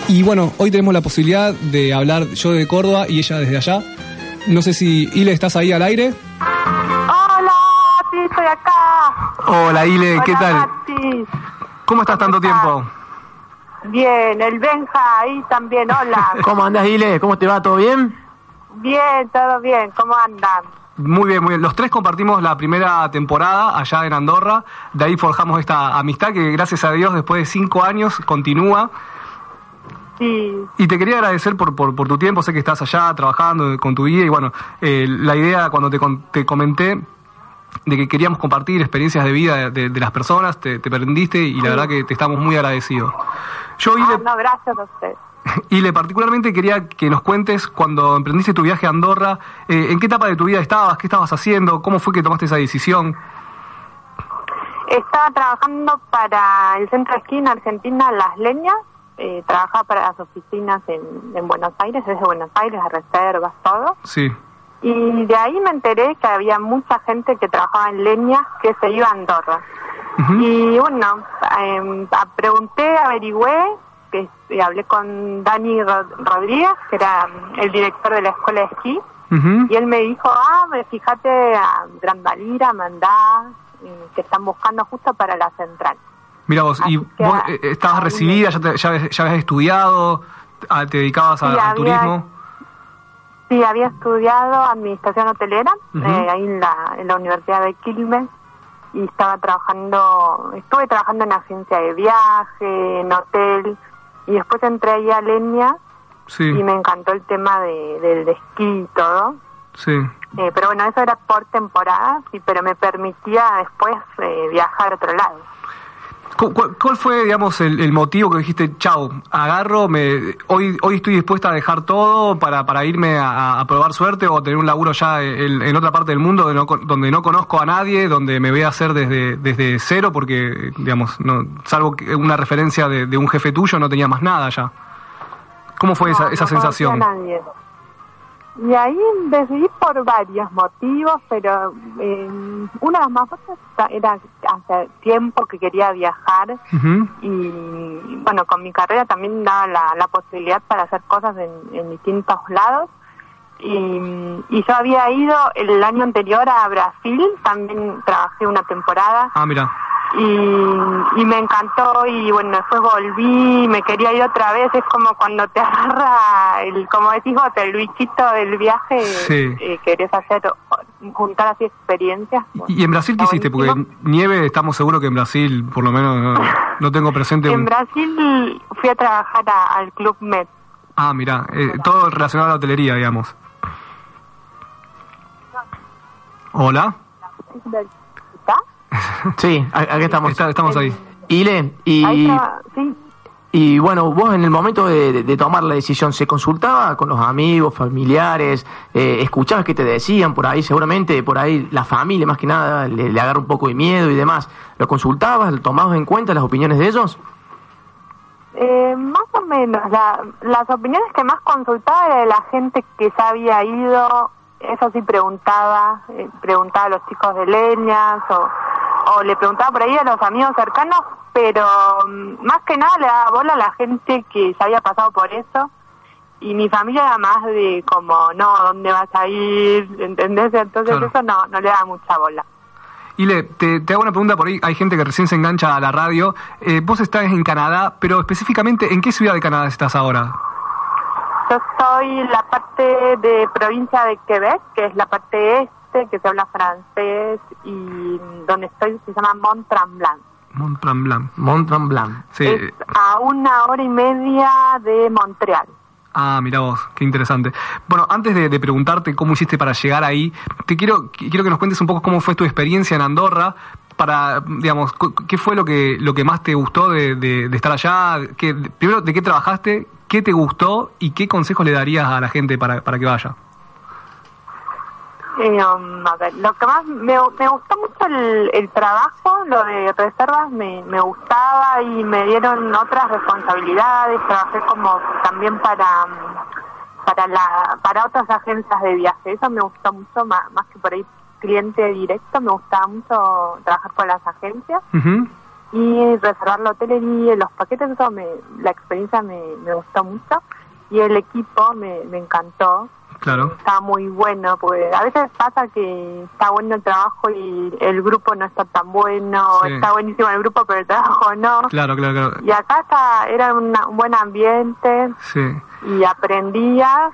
Y bueno, hoy tenemos la posibilidad de hablar yo de Córdoba y ella desde allá. No sé si, Ile, ¿estás ahí al aire? Hola, sí, estoy acá. Hola, Ile, ¿qué Hola, tal? Mati. ¿Cómo estás tanto tiempo? Bien, el Benja ahí también, hola. ¿Cómo andas Ile? ¿Cómo te va? ¿Todo bien? bien, todo bien, ¿cómo andan? Muy bien, muy bien. Los tres compartimos la primera temporada allá en Andorra. De ahí forjamos esta amistad que, gracias a Dios, después de cinco años continúa. Sí, Y te quería agradecer por, por, por tu tiempo, sé que estás allá trabajando con tu vida y bueno, eh, la idea cuando te, te comenté de que queríamos compartir experiencias de vida de las personas, te, te prendiste y la verdad que te estamos muy agradecidos. Yo, ah, Ile, no, gracias a usted. Ile, particularmente quería que nos cuentes cuando emprendiste tu viaje a Andorra, eh, en qué etapa de tu vida estabas, qué estabas haciendo, cómo fue que tomaste esa decisión. Estaba trabajando para el centro de esquí en Argentina, Las Leñas. Eh, trabajaba para las oficinas en, en Buenos Aires, desde Buenos Aires, a reservas, todo. Sí. Y de ahí me enteré que había mucha gente que trabajaba en leñas que se iba a Andorra. Y bueno, em, pregunté, averigüé, que, y hablé con Dani Ro- Rodríguez, que era mm, el director de la escuela de esquí, y él me dijo, ah, fíjate a Gran Valira, mandá, eh, que están buscando justo para la central. Mira vos, ¿y vos eh, estabas recibida, ya, te- ya, habías- ya habías estudiado, te dedicabas Sí, al había- turismo? Sí, había estudiado administración hotelera eh, ahí en la, en la Universidad de Quilmes y estaba trabajando, estuve trabajando en agencia de viaje, en hotel y después entré ahí a Sí, y me encantó el tema de, del esquí y todo. sí. Eh, pero bueno, eso era por temporada, sí, pero me permitía después eh, viajar a otro lado. ¿Cu- cu- ¿Cuál fue, digamos, el, el motivo que dijiste, chao, agarro, me, hoy, hoy estoy dispuesta a dejar todo para, para irme a, a probar suerte o tener un laburo ya en, en otra parte del mundo donde no, donde no conozco a nadie, donde me voy a hacer desde, desde cero porque, digamos, no, salvo una referencia de, de un jefe tuyo, no tenía más nada ya? ¿Cómo fue esa, esa no conocía sensación? a nadie. Y ahí decidí por varios motivos, pero eh, uno de los más fuertes era hace tiempo que quería viajar y bueno, con mi carrera también daba la, la posibilidad para hacer cosas en, en distintos lados. Y, y yo había ido el año anterior a Brasil, también trabajé una temporada Ah, mira. Y, y me encantó y bueno después volví me quería ir otra vez es como cuando te agarra el como decís vos el bichito del viaje Sí. eh, querés hacer juntar así experiencias ¿Y en Brasil qué hiciste? Porque nieve estamos seguros que en Brasil, por lo menos, no, no tengo presente. en un- Brasil fui a trabajar a- al club Med Ah, mira, eh, todo relacionado a la hotelería, digamos. Hola. ¿está? Sí, a- acá estamos. estamos ahí. Ile, y, Ahí traba- sí y bueno, vos en el momento de tomar la decisión, ¿se consultaba con los amigos, familiares? Eh, ¿Escuchabas qué te decían por ahí? Seguramente por ahí la familia más que nada le, le agarra un poco de miedo y demás. ¿Lo consultabas? ¿Lo tomabas en cuenta las opiniones de ellos? Eh, más o menos. La- las opiniones que más consultaba era de la gente que ya había ido. Eso sí preguntaba, eh, preguntaba a los chicos de leñas o o le preguntaba por ahí a los amigos cercanos, pero mm, más que nada le daba bola a la gente que ya había pasado por eso. Y mi familia era más de como, no, ¿dónde vas a ir? ¿Entendés? Entonces Claro. eso no, no le da mucha bola. Ile, te, te hago una pregunta por ahí. Hay gente que recién se engancha a la radio. Eh, vos estás en Canadá, pero específicamente, ¿en qué ciudad de Canadá estás ahora? Yo soy la parte de provincia de Quebec, que es la parte este, que se habla francés, y donde estoy se llama Mont Tremblant. Mont Tremblant. Mont Tremblant. Sí. Es a una hora y media de Montreal. Ah, mira vos, qué interesante. Bueno, antes de, de preguntarte cómo hiciste para llegar ahí, te quiero quiero que nos cuentes un poco cómo fue tu experiencia en Andorra, para, digamos, qué fue lo que lo que más te gustó de, de- de estar allá, ¿Qué- primero de qué trabajaste, qué te gustó y qué consejos le darías a la gente para, para que vaya. Eh, um, a ver, lo que más me, me gustó mucho el, el trabajo, lo de reservas me, me gustaba y me dieron otras responsabilidades. Trabajé como también para mm, para la para otras agencias de viaje. Eso me gustó mucho más, más que por ahí cliente directo. Me gustaba mucho trabajar con las agencias y reservar la hotelería, los paquetes. Eso me, la experiencia me, me gustó mucho y el equipo me, me encantó Claro. está muy bueno, porque a veces pasa que está bueno el trabajo y el grupo no está tan bueno, Sí. está buenísimo el grupo, pero el trabajo no. Claro, claro, claro. Y acá está, era una- un buen ambiente Sí. y aprendía,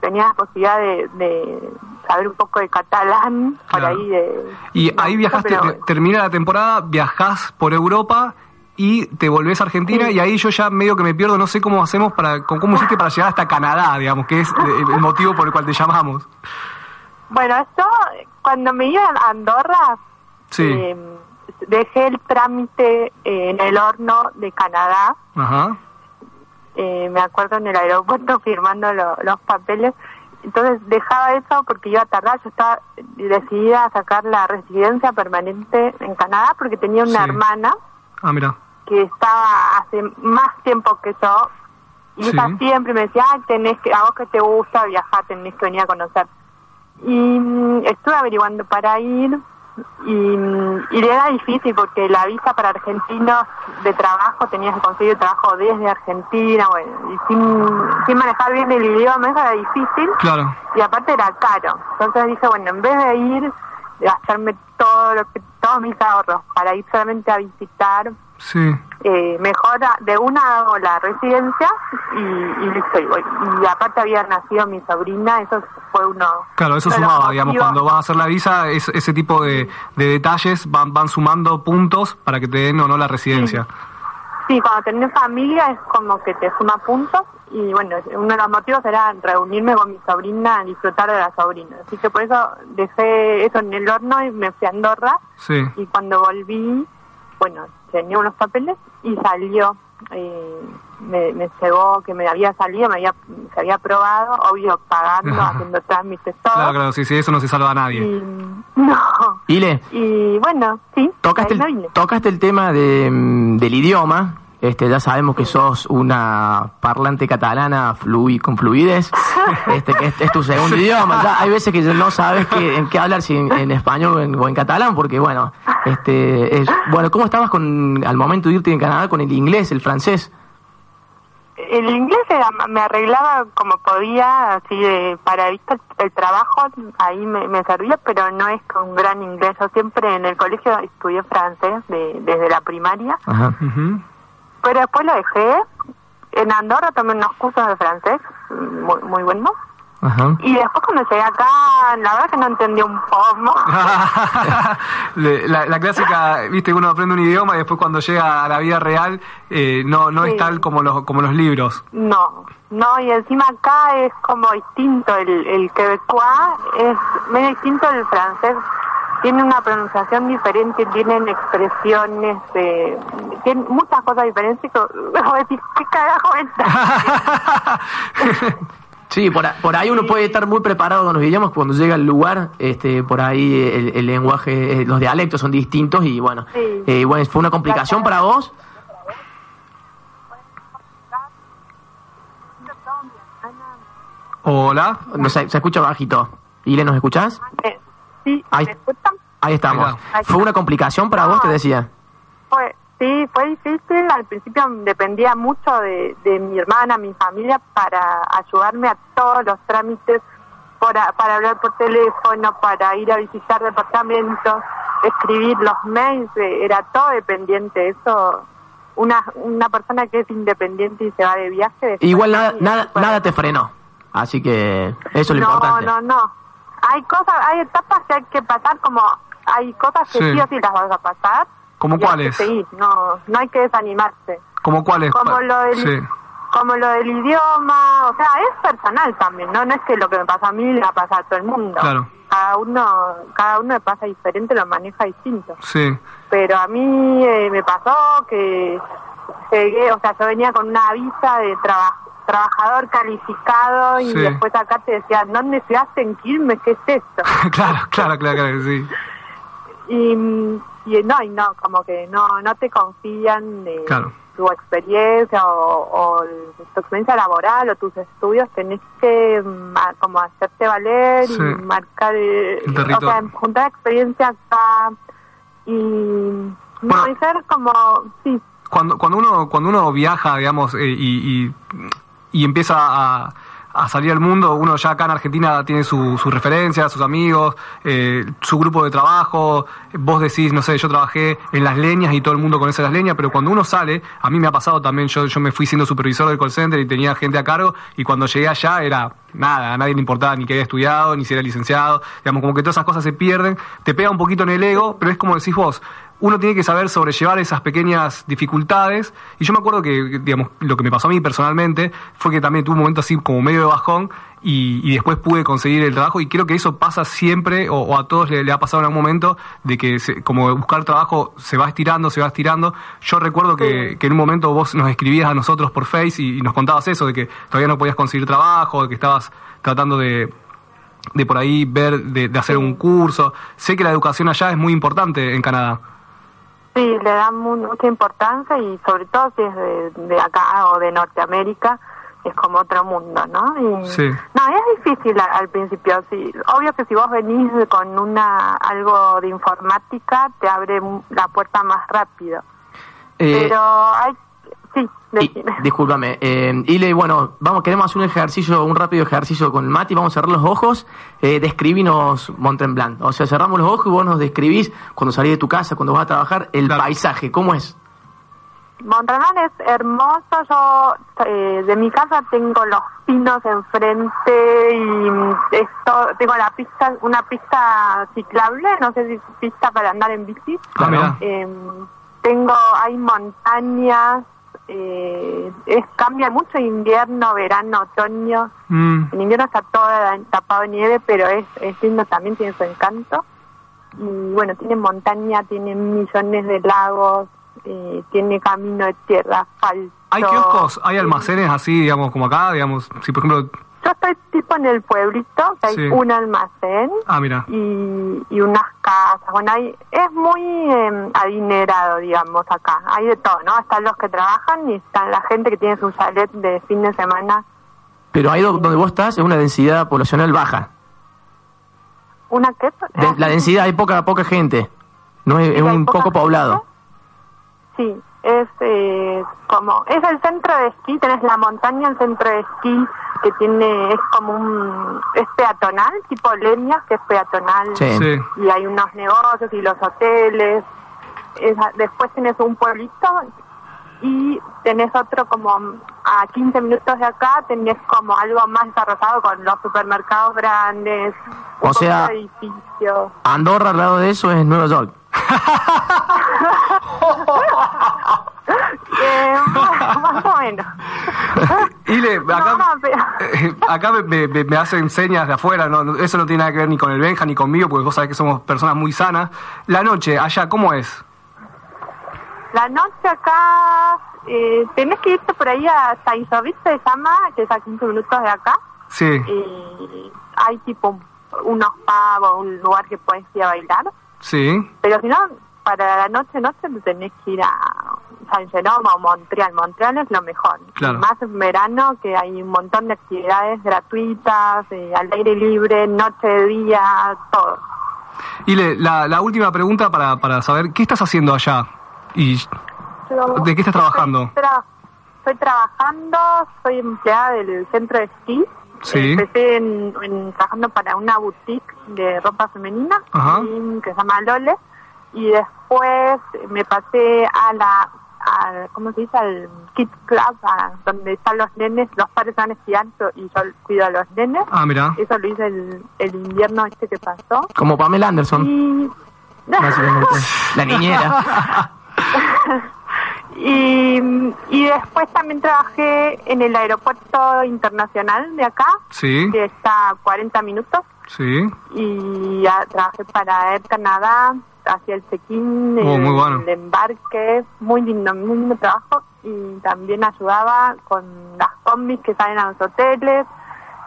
tenía la posibilidad de, de saber un poco de catalán, por Claro. ahí de... Y ahí viajaste, pero- te- termina la temporada, viajás por Europa y te volvés a Argentina y ahí yo ya medio que me pierdo, no sé cómo hacemos para, con cómo hiciste para llegar hasta Canadá, digamos, que es el, el motivo por el cual te llamamos. Bueno, yo cuando me iba a Andorra, Sí. eh, dejé el trámite en el horno de Canadá. Ajá. Eh, me acuerdo en el aeropuerto firmando lo- los papeles. Entonces dejaba eso porque iba a tardar. Yo estaba decidida a sacar la residencia permanente en Canadá porque tenía una Sí. hermana Ah, mira. que estaba hace más tiempo que yo y Sí. ella siempre me decía, "Ay, tenés que, a vos que te gusta viajar, tenés que venir a conocer. Y mm, estuve averiguando para ir y, y era difícil porque la visa para argentinos de trabajo tenías que conseguir trabajo desde Argentina, bueno, y sin, sin manejar bien el idioma, eso era difícil Claro. y aparte era caro. Entonces dije, bueno, en vez de ir, gastarme todo lo que, todos mis ahorros para ir solamente a visitar, Sí. eh, mejor a- de una hago la residencia y, y listo. Y, aparte había nacido mi sobrina, eso fue uno. Claro, eso sumaba, digamos, cuando vas a hacer la visa, es- ese tipo de, de detalles van, van sumando puntos para que te den o no la residencia. Sí, cuando tenés familia es como que te suma puntos y bueno, uno de los motivos era reunirme con mi sobrina, disfrutar de la sobrina. Así que por eso dejé eso en el horno y me fui a Andorra Sí. y cuando volví, bueno, tenía unos papeles y salió. eh, me, me llegó que me había salido, me había, se había aprobado, obvio pagando, haciendo trámites, todo. Claro, claro, sí, sí, eso no se salva a nadie. Y, no. Ile, Y bueno, sí. tocaste el, tocaste el tema de, mm, del idioma. Este, ya sabemos que sos una parlante catalana flui, con fluidez, este, que es, es tu segundo idioma. Ya hay veces que no sabes qué, en qué hablar, si en, en español o en, o en catalán, porque bueno, este, es, bueno, ¿cómo estabas con, al momento de irte en Canadá con el inglés, el francés? El inglés era- me arreglaba como podía, así de, para evitar el trabajo, ahí me, me servía, pero no es con gran inglés. Yo siempre en el colegio estudié francés de- desde la primaria, Ajá. Pero después lo dejé. En Andorra tomé unos cursos de francés muy, muy buenos. Ajá. Y después cuando llegué acá, la verdad que no entendí un poco. La, la clásica, viste, uno aprende un idioma y después cuando llega a la vida real eh, no, no Sí. es tal como los, como los libros. No, no, y encima acá es como distinto, el, el quebecois es medio distinto del francés, tiene una pronunciación diferente, tienen expresiones, eh, tiene muchas cosas diferentes, ¿qué carajo es? Sí, por, por ahí uno puede estar muy preparado con los idiomas cuando llega al lugar, este, por ahí el, el lenguaje, eh, los dialectos son distintos y bueno, Sí. eh, bueno, fue una complicación para vos. Hola. No sé, se escucha bajito. Ile, ¿nos escuchás? Eh, sí, Ahí- ¿me escuchan? Ahí estamos. ¿Fue una complicación para vos, te decía? Fue, sí, fue difícil. Al principio dependía mucho de, de mi hermana, mi familia, para ayudarme a todos los trámites, para, para hablar por teléfono, para ir a visitar departamentos, escribir los mails, eh, era todo dependiente. Eso, una, una persona que es independiente y se va de viaje. Igual nada, nada, nada te frenó. Así que eso es lo no, importante. No, no, Hay cosas, hay etapas que hay que pasar como hay cosas que Sí. sí, o sí las vas a pasar. ¿Cómo y hay que cuáles? no, no hay que desanimarse. ¿Cómo cuáles? Como lo del, Sí. como lo del idioma, o sea, es personal también, ¿no? No es que lo que me pasa a mí le va a todo el mundo. Claro. Cada uno, cada uno le pasa diferente, lo maneja distinto. Sí. Pero a mí eh, me pasó que llegué, o sea, yo venía con una visa de traba- trabajador calificado y Sí. después acá te decían, ¿dónde estudiaste en Quilmes? ¿Qué es esto? claro, claro, claro, claro, sí. Y, y no, y no, como que no, no te confían de Claro. tu experiencia o, o tu experiencia laboral o tus estudios, tenés que mm, como hacerte valer Sí. y marcar, eh, El o territorio. sea, juntar experiencia acá y no, y ser como, sí, Cuando, cuando uno cuando uno viaja, digamos, eh, y, y, y empieza a, a salir al mundo, uno ya acá en Argentina tiene su, su referencia, sus amigos, eh, su grupo de trabajo, vos decís, no sé, yo trabajé en las leñas y todo el mundo conoce las leñas, pero cuando uno sale, a mí me ha pasado también, yo, yo me fui siendo supervisor del call center y tenía gente a cargo, y cuando llegué allá era nada, a nadie le importaba ni que había estudiado, ni si era licenciado, digamos, como que todas esas cosas se pierden, te pega un poquito en el ego, pero es como decís vos, uno tiene que saber sobrellevar esas pequeñas dificultades. Y yo me acuerdo que, digamos, lo que me pasó a mí personalmente fue que también tuve un momento así como medio de bajón y, y después pude conseguir el trabajo. Y creo que eso pasa siempre, o, o a todos le, le ha pasado en algún momento, de que se- como buscar trabajo se va estirando, se va estirando. Yo recuerdo que, que en un momento vos nos escribías a nosotros por Face y, y nos contabas eso, de que todavía no podías conseguir trabajo, de que estabas tratando de de por ahí ver, de, de hacer un curso. Sé que la educación allá es muy importante en Canadá. Sí, le dan mu- mucha importancia y sobre todo si es de, de acá o de Norteamérica, es como otro mundo, ¿no? Y, Sí. No, es difícil al, al principio, sí. Obvio que si vos venís con una algo de informática, te abre la puerta más rápido. Eh, Pero hay... Sí, decime. Discúlpame. Eh, Ile, bueno, vamos, queremos hacer un ejercicio, un rápido ejercicio con Mati. Vamos a cerrar los ojos. Eh, describinos Montremblant. O sea, cerramos los ojos y vos nos describís cuando salís de tu casa, cuando vas a trabajar, el paisaje. ¿Cómo es? Montreal es hermoso. Yo eh, de mi casa tengo los pinos enfrente y mm, esto, tengo la pista, una pista ciclable, no sé si pista para andar en bici. Claro. Eh, tengo, hay montañas, eh, es, cambia mucho invierno, verano, otoño. Mm. En invierno está todo tapado de nieve, pero es, es lindo también, tiene su encanto. Y bueno, tiene montaña, tiene millones de lagos, eh, tiene camino de tierra, asfalto. ¿Hay kioscos? ¿Hay almacenes así, digamos, como acá? Digamos, si por ejemplo... Yo estoy tipo en el pueblito, que hay Sí. un almacén Ah, mira. y, y unas casas. Bueno, hay, es muy eh, adinerado, digamos, acá. Hay de todo, ¿no? Están los que trabajan y están la gente que tiene su chalet de fin de semana. Pero ahí do- donde vos estás es una densidad poblacional baja. ¿Una qué? De- la densidad, hay poca poca gente. No es, es un poco poblado. Sí, es eh, como, es el centro de esquí, tenés la montaña, el centro de esquí que tiene, es como un, es peatonal, tipo Leñas, que es peatonal. Sí. Sí. Y hay unos negocios y los hoteles. Después tenés un pueblito y tenés otro como a 15 minutos de acá, tenés como algo más desarrollado con los supermercados grandes, O sea- edificios. Andorra al lado de eso es Nueva York. Eh, más o menos. Ile, acá, No, pero- acá me, me- me- hacen señas de afuera, no, no, eso no tiene nada que ver ni con el Benja ni conmigo, porque vos sabés que somos personas muy sanas. La noche, allá, ¿cómo es? La noche acá, eh, tenés que irte por ahí a Saint-Jovit, se llama, que es a 15 minutos de acá. Sí. Y hay tipo unos pubs, un lugar que puedes ir a bailar. Sí. Pero si no, para la noche, noche te tenés que ir a San Jerome o Montreal. Montreal es lo mejor. Claro. Más en verano, que hay un montón de actividades gratuitas, eh, al aire libre, noche, día, todo. Y le- la, la última pregunta para, para saber, ¿qué estás haciendo allá? ¿Y Yo- de qué estás trabajando? Estoy, tra- estoy trabajando, soy empleada del centro de esquí. Sí. Empecé en, en- trabajando para una boutique de ropa femenina Ajá. que se llama Lole. Y después me pasé a la, a, ¿cómo se dice? Al Kids Club, a donde están los nenes, los padres van esquiar y yo cuido a los nenes. Ah, mira. Eso lo hice el, el invierno este que pasó. Como Pamela Anderson, Y. La niñera. Y, y después también trabajé en el aeropuerto internacional de acá, Sí, que está a 40 minutos, sí. y ya trabajé para Air Canadá, hacía el check-in, Oh, el, bueno. el embarque, muy lindo, muy lindo trabajo, y también ayudaba con las combis que salen a los hoteles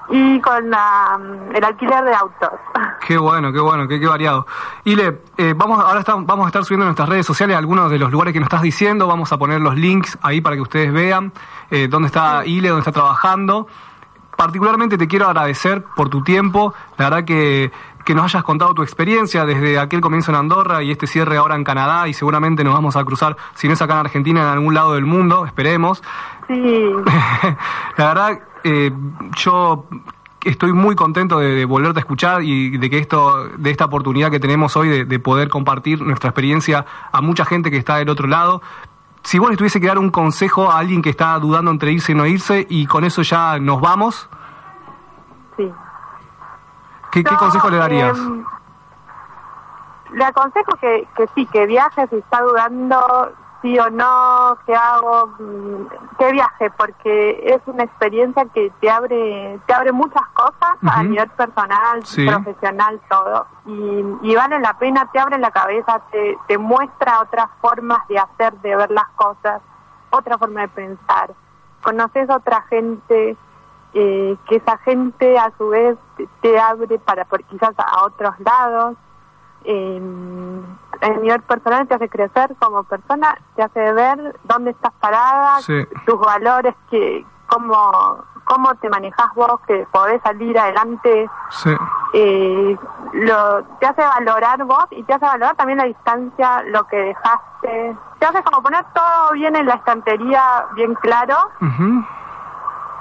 y con la, el alquiler de autos. Qué bueno, qué bueno, qué, qué variado. Ile, eh, vamos, ahora estamos, vamos a estar subiendo en nuestras redes sociales algunos de los lugares que nos estás diciendo. Vamos a poner los links ahí para que ustedes vean eh, dónde está Ile, dónde está trabajando. Particularmente te quiero agradecer por tu tiempo. La verdad que, que nos hayas contado tu experiencia desde aquel comienzo en Andorra y este cierre ahora en Canadá y seguramente nos vamos a cruzar, si no es acá en Argentina, en algún lado del mundo, esperemos. Sí, La verdad, eh, yo estoy muy contento de, de volverte a escuchar y de que esto, de esta oportunidad que tenemos hoy de, de poder compartir nuestra experiencia a mucha gente que está del otro lado. Si vos les tuviese que dar un consejo a alguien que está dudando entre irse y no irse, y con eso ya nos vamos, sí. ¿qué, consejo le darías? em, le aconsejo que, que sí, que viaje si está dudando sí o no, qué hago, mm, que viaje, porque es una experiencia que te abre, te abre muchas cosas a nivel personal, Sí. profesional, todo. Y, y vale la pena, te abre la cabeza, te, te muestra otras formas de hacer, de ver las cosas, otra forma de pensar. Conoces a otra gente, eh, que esa gente a su vez te, te abre para por quizás a otros lados. Eh, el nivel personal te hace crecer como persona, te hace ver dónde estás parada, Sí. tus valores, que cómo, cómo te manejas vos, que podés salir adelante, Sí. eh, lo, te hace valorar vos y te hace valorar también la distancia, lo que dejaste. Te hace como poner todo bien en la estantería, bien claro, Ujú.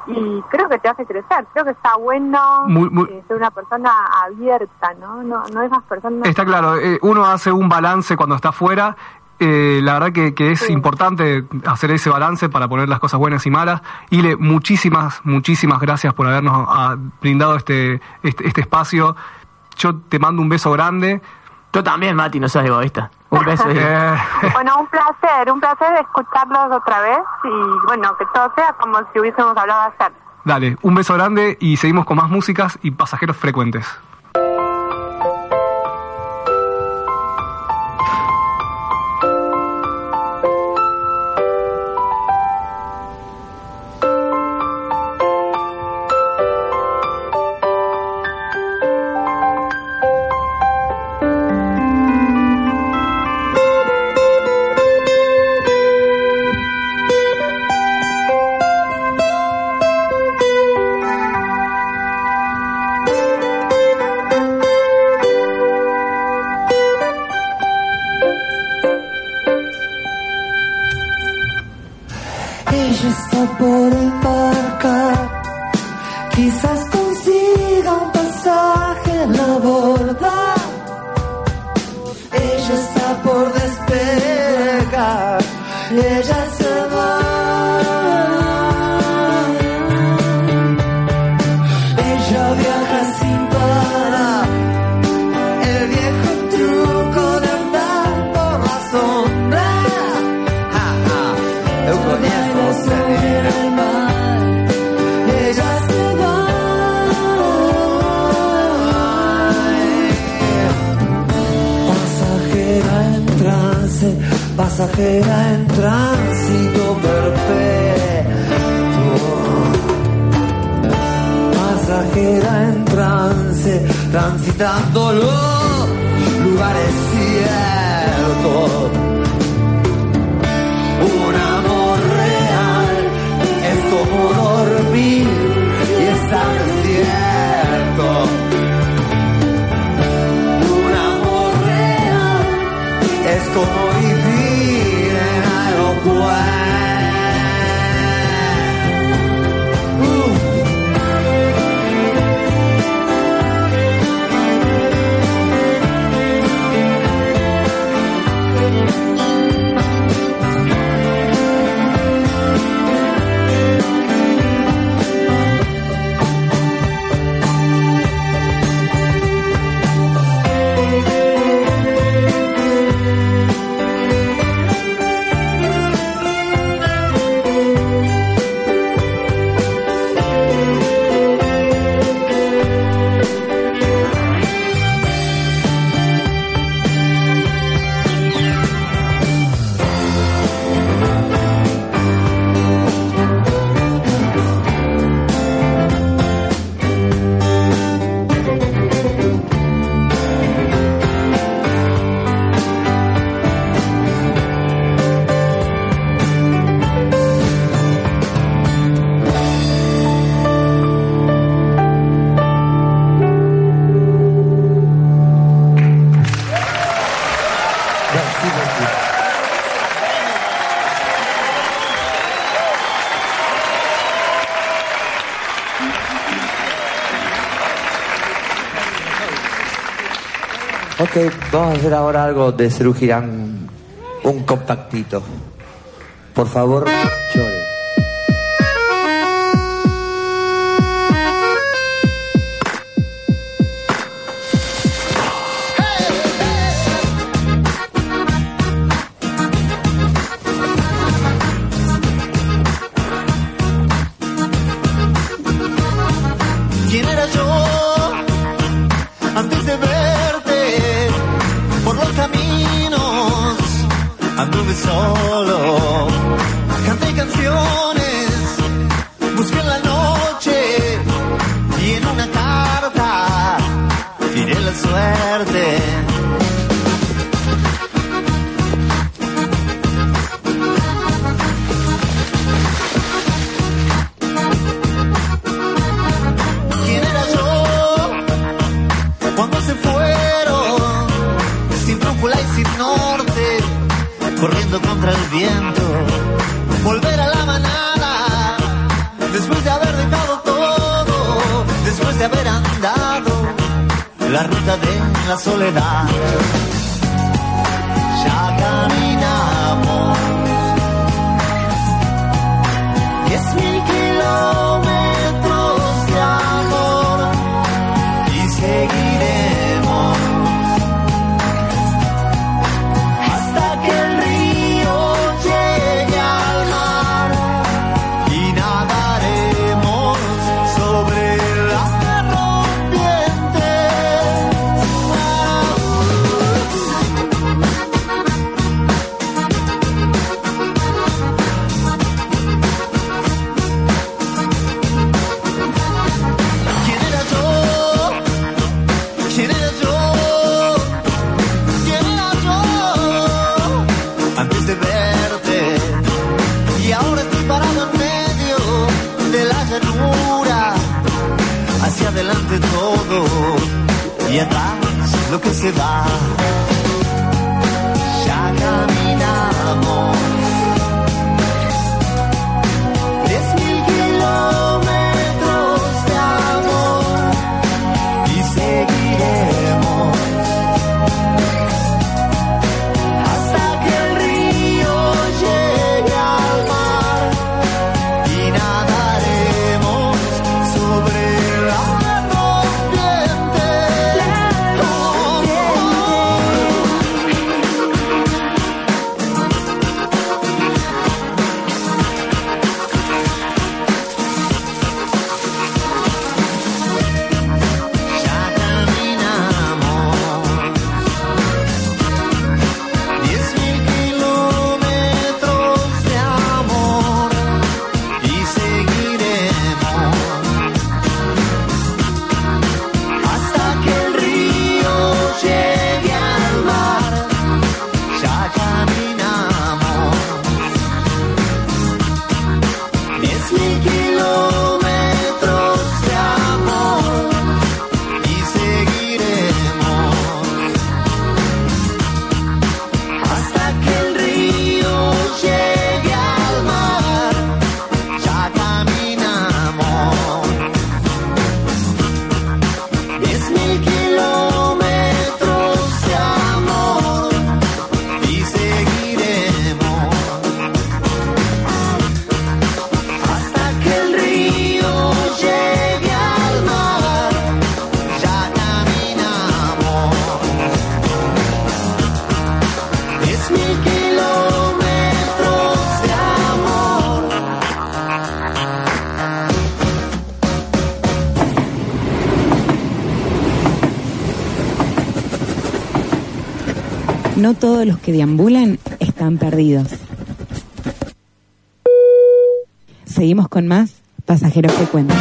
Y creo que te hace crecer. Creo que está bueno Muy- muy- eh, ser una persona abierta, ¿no? No, no esas personas. Está claro, eh, uno hace un balance cuando está afuera. eh, la verdad que, que es importante hacer ese balance para poner las cosas buenas y malas. Ile, muchísimas, muchísimas gracias por habernos ah, brindado este, este, este espacio. Yo te mando un beso grande. Yo también, Mati, no seas egoísta. Un beso. Eh, Bueno, un placer, un placer escucharlos otra vez y bueno, que todo sea como si hubiésemos hablado ayer. dale, un beso grande y seguimos con más músicas y pasajeros frecuentes. Vamos a hacer ahora algo de Serú Girán, un compactito. Por favor. No todos los que deambulan están perdidos. Seguimos con más pasajeros frecuentes.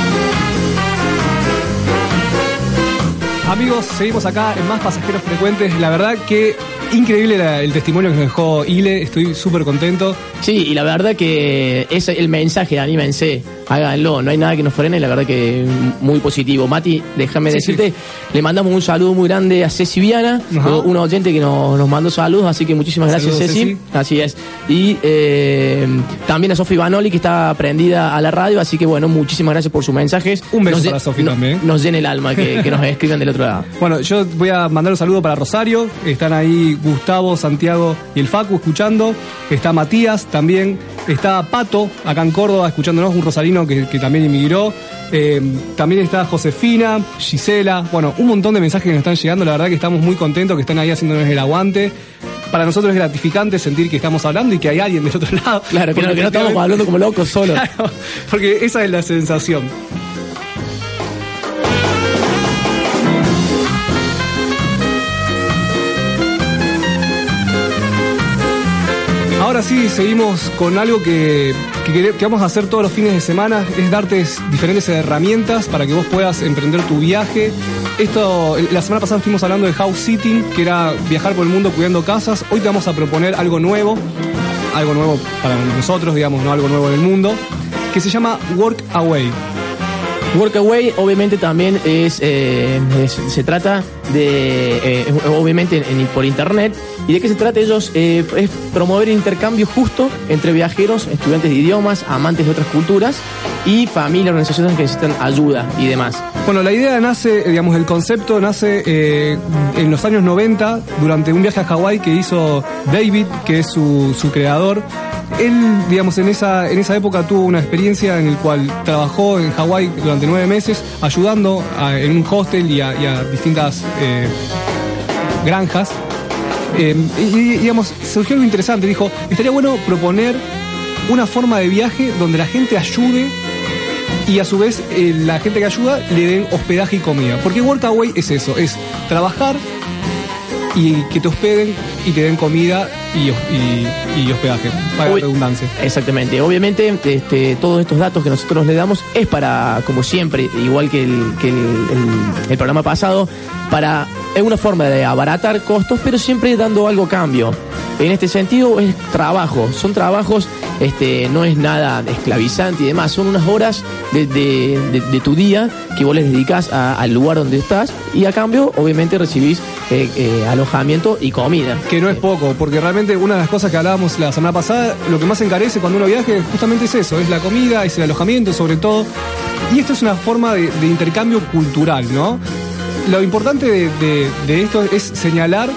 Amigos, seguimos acá en más pasajeros frecuentes. La verdad que increíble la- el testimonio que nos dejó Ile. Estoy súper contento. Sí, y la verdad que es el mensaje, anímense, háganlo, no hay nada que nos frene, la verdad que muy positivo. Mati, déjame Sí, decirte, le mandamos un saludo muy grande a Ceci Viana, Ajá. una oyente que nos, nos mandó saludos, así que muchísimas gracias Saludos, Ceci. Ceci. Así es. Y eh, también a Sofi Banoli, que está prendida a la radio, así que bueno, muchísimas gracias por sus mensajes. Un beso Nos para Sofi no- también. Nos llena el alma que, que nos escriban del otro lado. Bueno, yo voy a mandar un saludo para Rosario. Están ahí Gustavo, Santiago y el Facu escuchando. Está Matías también. Está Pato, acá en Córdoba, escuchándonos, un rosarino que, que también emigró. Eh, también está Josefina, Gisela. Bueno, un montón de mensajes que nos están llegando. La verdad que estamos muy contentos que están ahí haciéndonos el aguante. Para nosotros es gratificante sentir que estamos hablando y que hay alguien del otro lado. Claro, que no, Porque que no estamos hablando como locos solos. Claro, porque esa es la sensación. Ahora sí, seguimos con algo que, que vamos a hacer todos los fines de semana, es darte diferentes herramientas para que vos puedas emprender tu viaje. Esto, la semana pasada estuvimos hablando de house sitting, que era viajar por el mundo cuidando casas. Hoy te vamos a proponer algo nuevo, algo nuevo para nosotros, digamos, no algo nuevo en el mundo, que se llama Work Away. Workaway obviamente también es, eh, es- se trata de, eh, obviamente en- en- por internet, y de qué se trata ellos, eh, es promover intercambio justo entre viajeros, estudiantes de idiomas, amantes de otras culturas y familias, organizaciones que necesitan ayuda y demás. Bueno, la idea nace, eh, digamos, el concepto nace eh, en los años 90 durante un viaje a Hawái que hizo David, que es su, su creador. Él, digamos, en esa, en esa época tuvo una experiencia en la cual trabajó en Hawái durante nueve meses ayudando en un hostel y a, distintas granjas. Y, y, digamos, surgió algo interesante. Dijo, estaría bueno proponer una forma de viaje donde la gente ayude y a su vez eh, la gente que ayuda le den hospedaje y comida. Porque Workaway es eso, es trabajar y que te hospeden y te den comida y, y- y hospedaje, para Uy. redundancia. Exactamente. Obviamente, este, todos estos datos que nosotros le damos es para, como siempre, igual que el, que el, el- el programa pasado, para es una forma de abaratar costos, pero siempre dando algo a cambio. En este sentido es trabajo, son trabajos, este, no es nada esclavizante y demás, son unas horas de, de- de- de tu día que vos les dedicas a- al lugar donde estás y a cambio, obviamente, recibís eh, eh, alojamiento y comida. Que no es poco, porque realmente una de las cosas que hablábamos la semana pasada, lo que más encarece cuando uno viaje justamente es eso, es la comida, es el alojamiento sobre todo. Y esto es una forma de, de intercambio cultural, ¿no? Lo importante de, de- de esto es señalar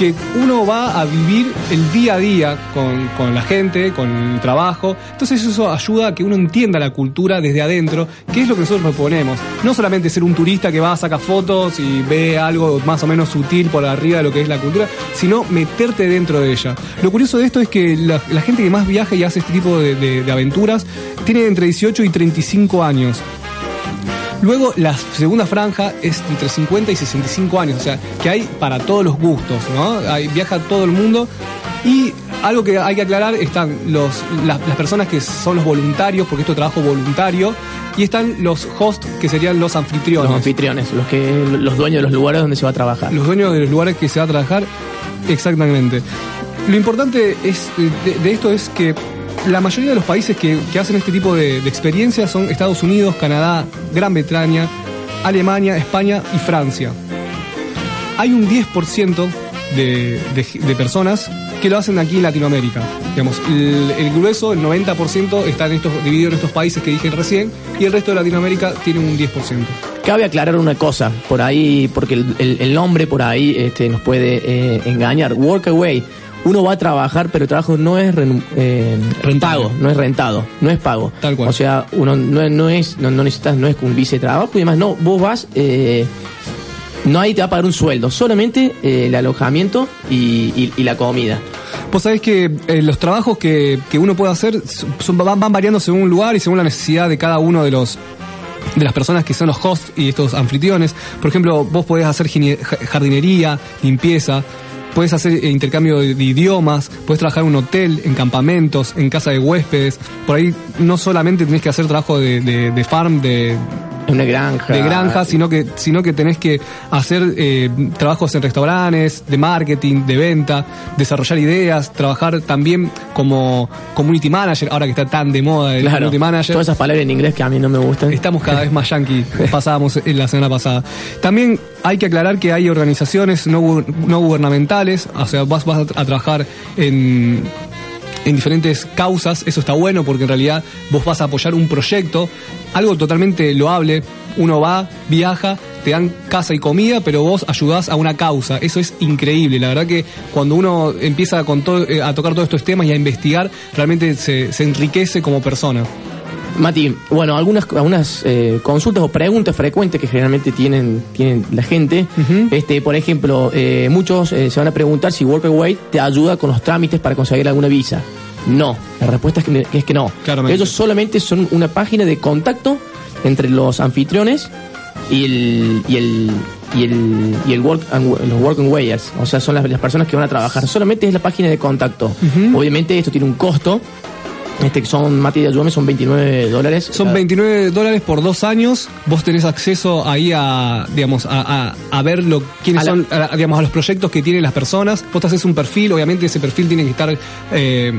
que uno va a vivir el día a día con, con la gente, con el trabajo. Entonces eso ayuda a que uno entienda la cultura desde adentro, que es lo que nosotros proponemos. No solamente ser un turista que va, saca fotos y ve algo más o menos sutil por arriba de lo que es la cultura, sino meterte dentro de ella. Lo curioso de esto es que la, gente que más viaja y hace este tipo de aventuras tiene entre 18 y 35 años. Luego la segunda franja es entre 50 y 65 años, o sea, que hay para todos los gustos, ¿no? Hay, viaja todo el mundo y algo que hay que aclarar están los, las, las personas que son los voluntarios, porque esto es trabajo voluntario, y están los hosts, que serían los anfitriones. Los anfitriones, los que los dueños de los lugares donde se va a trabajar. Los dueños de los lugares que se va a trabajar, exactamente. Lo importante es, eh, de, de esto es que la mayoría de los países que, que hacen este tipo de, experiencias son Estados Unidos, Canadá, Gran Bretaña, Alemania, España y Francia. Hay un 10% de, de- personas que lo hacen aquí en Latinoamérica. Digamos, el, grueso, el 90% está en estos, dividido en estos países que dije recién y el resto de Latinoamérica tiene un 10%. Cabe aclarar una cosa, por ahí, porque el, el- el nombre por ahí este, nos puede eh, engañar. Workaway, uno va a trabajar, pero el trabajo no es eh, pago, no es rentado, no es pago. Tal cual. O sea, uno no, no es, no, no necesitas, no es un vice trabajo y demás, no, vos vas, eh, no ahí te va a pagar un sueldo, solamente eh, el alojamiento y, y- y la comida. Vos sabés que eh, los trabajos que, que uno puede hacer son- van, van variando según un lugar y según la necesidad de cada uno de los de las personas que son los hosts y estos anfitriones. Por ejemplo, vos podés hacer jardinería, limpieza. Puedes hacer eh, intercambio de, idiomas, puedes trabajar en un hotel, en campamentos, en casa de huéspedes. Por ahí no solamente tenés que hacer trabajo de farm, de una granja. de granja, sino que, sino que tenés que hacer eh, trabajos en restaurantes, de marketing, de venta, desarrollar ideas, trabajar también como community manager, ahora que está tan de moda el Claro. community manager. Todas esas palabras en inglés que a mí no me gustan. Estamos cada vez más yankee, pasábamos en la semana pasada. También hay que aclarar que hay organizaciones no, no gubernamentales, o sea, vas, a trabajar en, en diferentes causas, eso está bueno porque en realidad vos vas a apoyar un proyecto, algo totalmente loable, uno va, viaja, te dan casa y comida, pero vos ayudás a una causa, eso es increíble, la verdad que cuando uno empieza con todo, eh, a tocar todos estos temas y a investigar, realmente se, se enriquece como persona. Mati, bueno, algunas, algunas eh, consultas o preguntas frecuentes que generalmente tienen, tienen la gente. este, por ejemplo, eh, muchos eh, se van a preguntar si Workaway te ayuda con los trámites para conseguir alguna visa. No, la respuesta es que, es que no. Claramente. Ellos solamente son una página de contacto entre los anfitriones y el y el y el, y el work and, los work and wayers, o sea, son las, las personas que van a trabajar. Solamente es la página de contacto. Obviamente esto tiene un costo. Este que son, Mati, ayúdame, son 29 dólares. Son 29 dólares por dos años. Vos tenés acceso ahí a, digamos, a, a, a ver lo, quiénes A la- son, a- digamos, a los proyectos que tienen las personas. Vos te haces un perfil, obviamente ese perfil tiene que estar eh,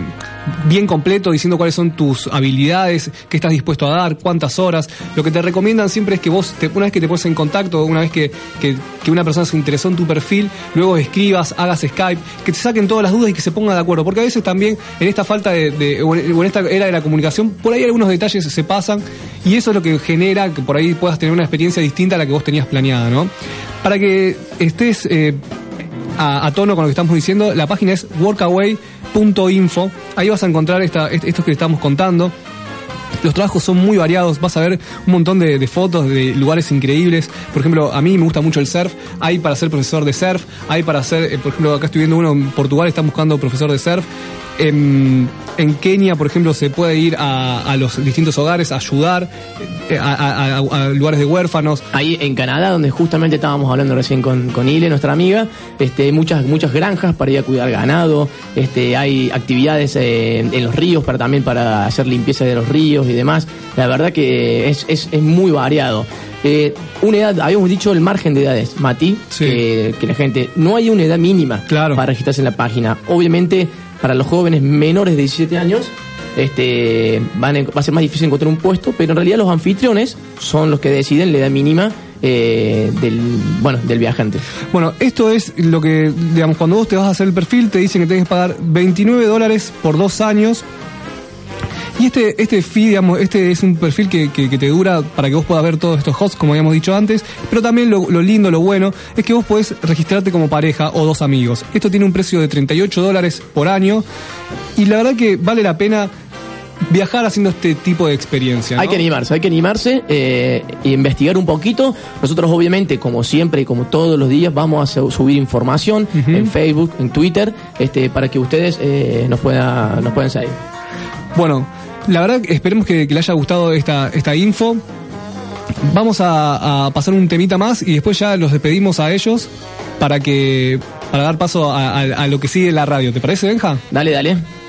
bien completo, diciendo cuáles son tus habilidades, qué estás dispuesto a dar, cuántas horas. Lo que te recomiendan siempre es que vos, te- una vez que te pones en contacto, una vez que, que, una persona se interesó en tu perfil, luego escribas, hagas Skype, que te saquen todas las dudas y que se pongan de acuerdo. Porque a veces también en esta falta de, o en esta era de la comunicación, por ahí algunos detalles se pasan y eso es lo que genera que por ahí puedas tener una experiencia distinta a la que vos tenías planeada, ¿no? Para que estés eh, a, a tono con lo que estamos diciendo, la página es workaway.info. Ahí vas a encontrar esta, est- esto que estamos contando. Los trabajos son muy variados, vas a ver un montón de, fotos de lugares increíbles. Por ejemplo, a mí me gusta mucho el surf, hay para ser profesor de surf, hay para ser, eh, por ejemplo, acá estoy viendo uno en Portugal, están buscando profesor de surf. En, en Kenia, por ejemplo, se puede ir a, los distintos hogares ayudar, eh, a, lugares de huérfanos. Ahí en Canadá, donde justamente estábamos hablando recién con, con Ile, nuestra amiga, este, muchas, muchas granjas para ir a cuidar ganado, este, hay actividades eh, en los ríos para también para hacer limpieza de los ríos y demás. La verdad que es, es, es muy variado. Eh, una edad, habíamos dicho el margen de edades, Mati, que, que la gente, no hay una edad mínima para registrarse en la página. Obviamente, para los jóvenes menores de 17 años, este, van a- va a ser más difícil encontrar un puesto, pero en realidad los anfitriones son los que deciden la edad mínima eh, del, bueno, del viajante. Bueno, esto es lo que, digamos, cuando vos te vas a hacer el perfil, te dicen que tenés que pagar 29 dólares por dos años. Y este, este fee, digamos, este es un perfil que, que- que te dura para que vos puedas ver todos estos hosts, como habíamos dicho antes. Pero también lo, lo lindo, lo bueno, es que vos podés registrarte como pareja o dos amigos. Esto tiene un precio de 38 dólares por año. Y la verdad que vale la pena viajar haciendo este tipo de experiencia. Hay que animarse, hay que animarse eh, e investigar un poquito. Nosotros obviamente, como siempre y como todos los días, vamos a su- subir información en Facebook, en Twitter, este, para que ustedes eh, nos, pueda, nos puedan seguir. Bueno, la verdad esperemos que, que le haya gustado esta, esta info. Vamos a, pasar un temita más y después ya los despedimos a ellos para que para dar paso a, lo que sigue la radio. ¿Te parece, Benja? Dale, dale.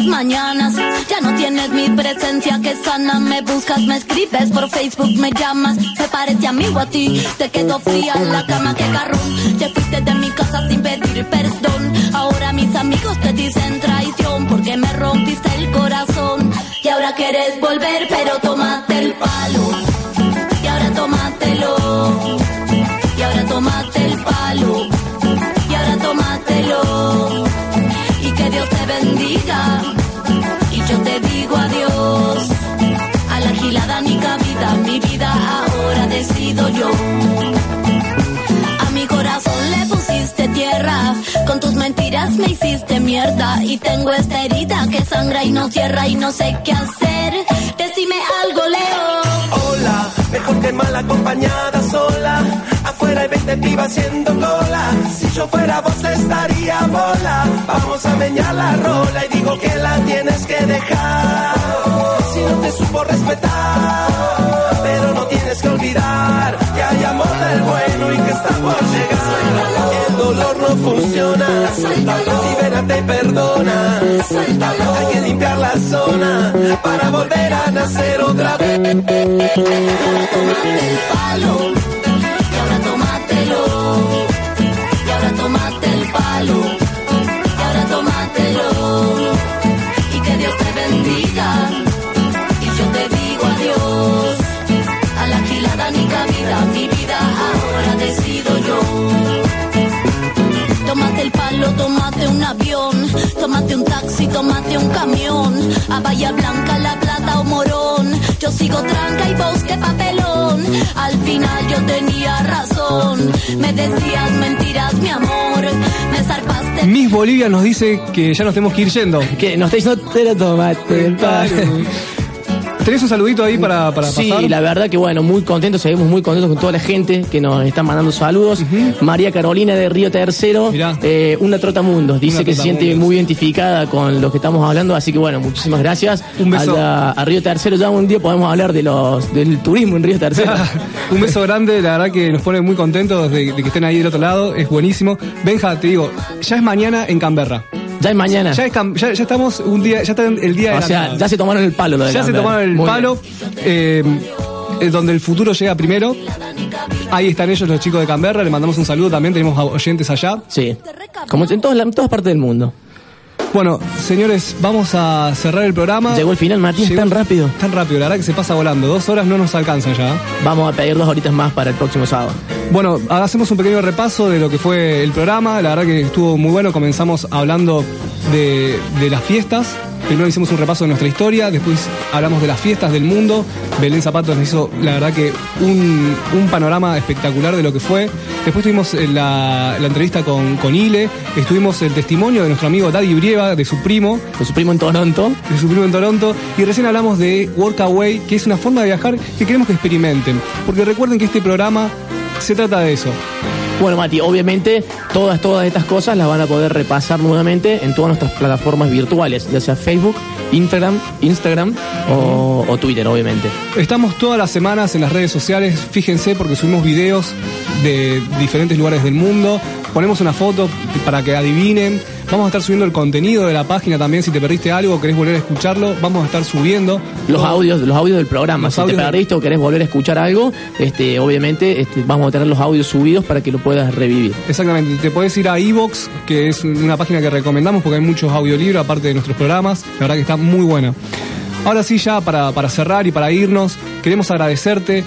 Las mañanas. Ya no tienes mi presencia que sana. Me buscas, me escribes por Facebook, me llamas. Me parece amigo a ti. Te quedo fría en la cama, que garrón. Te fuiste de mi casa sin pedir perdón. Ahora mis amigos te dicen traición porque me rompiste el corazón. Y ahora quieres volver, pero tómate me hiciste mierda. Y tengo esta herida que sangra y no cierra y no sé qué hacer. Decime algo, Leo. Hola, mejor que mal acompañada sola. Afuera hay 20 pibas haciendo cola. Si yo fuera vos estaría bola. Vamos a meñar la rola y digo que la tienes que dejar. Si no te supo respetar, pero no tienes que olvidar que hay amor del bueno y que está por llegar. Funciona. Libérate y perdona. Hay que limpiar la zona para volver a nacer otra vez. Un taxi, tómate un camión, a Bahía Blanca, La Plata o Morón. Yo sigo tranca y vos qué papelón. Al final yo tenía razón, me decías mentiras, mi amor, me zarpaste. Miss Bolivia nos dice que ya nos tenemos que ir yendo. Que nos está diciendo, te lo tomate el. ¿Tenés un saludito ahí para, para Sí, pasar? la verdad que bueno, muy contentos, seguimos muy contentos con toda la gente que nos está mandando saludos. María Carolina de Río Tercero, eh, una trotamundos, dice Una que se siente muy identificada con lo que estamos hablando, así que bueno, muchísimas gracias. Un beso. A, la- a Río Tercero, ya un día podemos hablar de los del turismo en Río Tercero. Un beso grande, la verdad que nos pone muy contentos de, de que estén ahí del otro lado, es buenísimo. Benja, te digo, ya es mañana en Canberra. Ya es mañana. Ya, es cam- ya, ya estamos un día, ya está el día de O sea, ya se tomaron el palo lo de Ya se tomaron el Muy palo. eh, eh, donde el futuro llega primero. Ahí están ellos, los chicos de Canberra. Le mandamos un saludo también. Tenemos a- oyentes allá. Sí. Como en, todas la- en todas partes del mundo. Bueno, señores, vamos a cerrar el programa. Llegó el final, Martín, Llegó- tan rápido. Tan rápido, la verdad que se pasa volando. Dos horas no nos alcanzan ya. Vamos a pedir dos horitas más para el próximo sábado. Bueno, ahora hacemos un pequeño repaso de lo que fue el programa. La verdad que estuvo muy bueno. Comenzamos hablando de, de las fiestas. Primero hicimos un repaso de nuestra historia, después hablamos de las fiestas del mundo. Belén Zapato nos hizo, la verdad que, un, un panorama espectacular de lo que fue. Después tuvimos eh, la, la entrevista con, con Ile, estuvimos el testimonio de nuestro amigo Daddy Brieva, de su primo. De su primo en Toronto. De su primo en Toronto. Y recién hablamos de Workaway, que es una forma de viajar que queremos que experimenten. Porque recuerden que este programa se trata de eso. Bueno, Mati, obviamente todas, todas estas cosas las van a poder repasar nuevamente en todas nuestras plataformas virtuales, ya sea Facebook, Instagram, Instagram o, o Twitter, obviamente. Estamos todas las semanas en las redes sociales, fíjense porque subimos videos de diferentes lugares del mundo, ponemos una foto para que adivinen, vamos a estar subiendo el contenido de la página también, si te perdiste algo querés volver a escucharlo, vamos a estar subiendo Los audios, los audios del programa. Los si te perdiste o querés volver a escuchar algo, este, obviamente este, vamos a tener los audios subidos para que lo puedas revivir. Exactamente, te puedes ir a Evox, que es una página que recomendamos porque hay muchos audiolibros aparte de nuestros programas, la verdad que está muy buena. Ahora sí, ya para, para cerrar y para irnos, queremos agradecerte.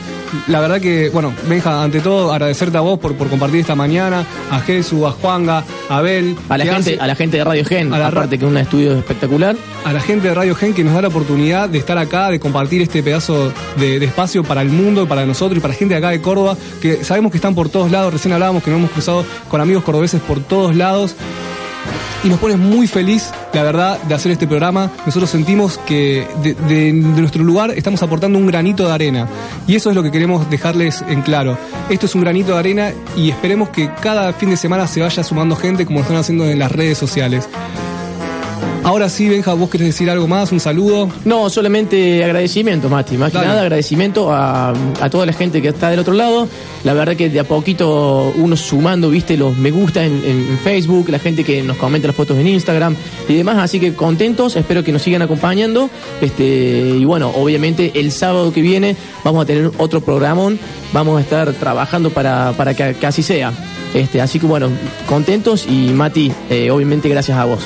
La verdad que, bueno, Benja, ante todo, agradecerte a vos por, por compartir esta mañana, a Jesús, a Juanga, a Abel. A la gente, hace- a la gente de Radio Gen, A la aparte que es un estudio espectacular. a la gente de Radio Gen que nos da la oportunidad de estar acá, de compartir este pedazo de, de espacio para el mundo, para nosotros y para la gente de acá de Córdoba, que sabemos que están por todos lados, recién hablábamos que nos hemos cruzado con amigos cordobeses por todos lados. Y nos pone muy feliz, la verdad, de hacer este programa. Nosotros sentimos que de, de- de nuestro lugar estamos aportando un granito de arena. Y eso es lo que queremos dejarles en claro. Esto es un granito de arena y esperemos que cada fin de semana se vaya sumando gente como lo están haciendo en las redes sociales. Ahora sí, Benja, vos querés decir algo más, un saludo. No, solamente agradecimiento, Mati. Más que nada agradecimiento a, a toda la gente que está del otro lado. La verdad que de a poquito uno sumando, viste, los me gusta en, en Facebook, la gente que nos comenta las fotos en Instagram y demás. Así que contentos, espero que nos sigan acompañando. Este, y bueno, obviamente el sábado que viene vamos a tener otro programón. Vamos a estar trabajando para, para que, que así sea. Este, así que bueno, contentos y Mati, eh, obviamente gracias a vos.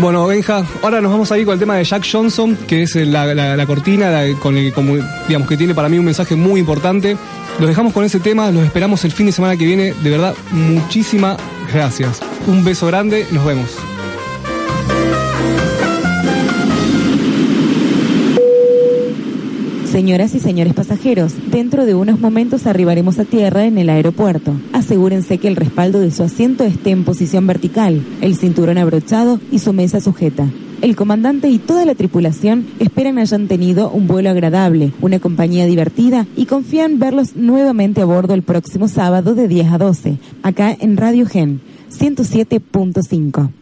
Bueno, Benja, ahora nos vamos a ir con el tema de Jack Johnson, que es la, la- cortina con digamos, que tiene para mí un mensaje muy importante. Los dejamos con ese tema, los esperamos el fin de semana que viene. De verdad, muchísimas gracias. Un beso grande, nos vemos. Señoras y señores pasajeros, dentro de unos momentos arribaremos a tierra en el aeropuerto. Asegúrense que el respaldo de su asiento esté en posición vertical, el cinturón abrochado y su mesa sujeta. El comandante y toda la tripulación esperan hayan tenido un vuelo agradable, una compañía divertida y confían verlos nuevamente a bordo el próximo sábado de 10 a 12, acá en Radio Gen 107.5.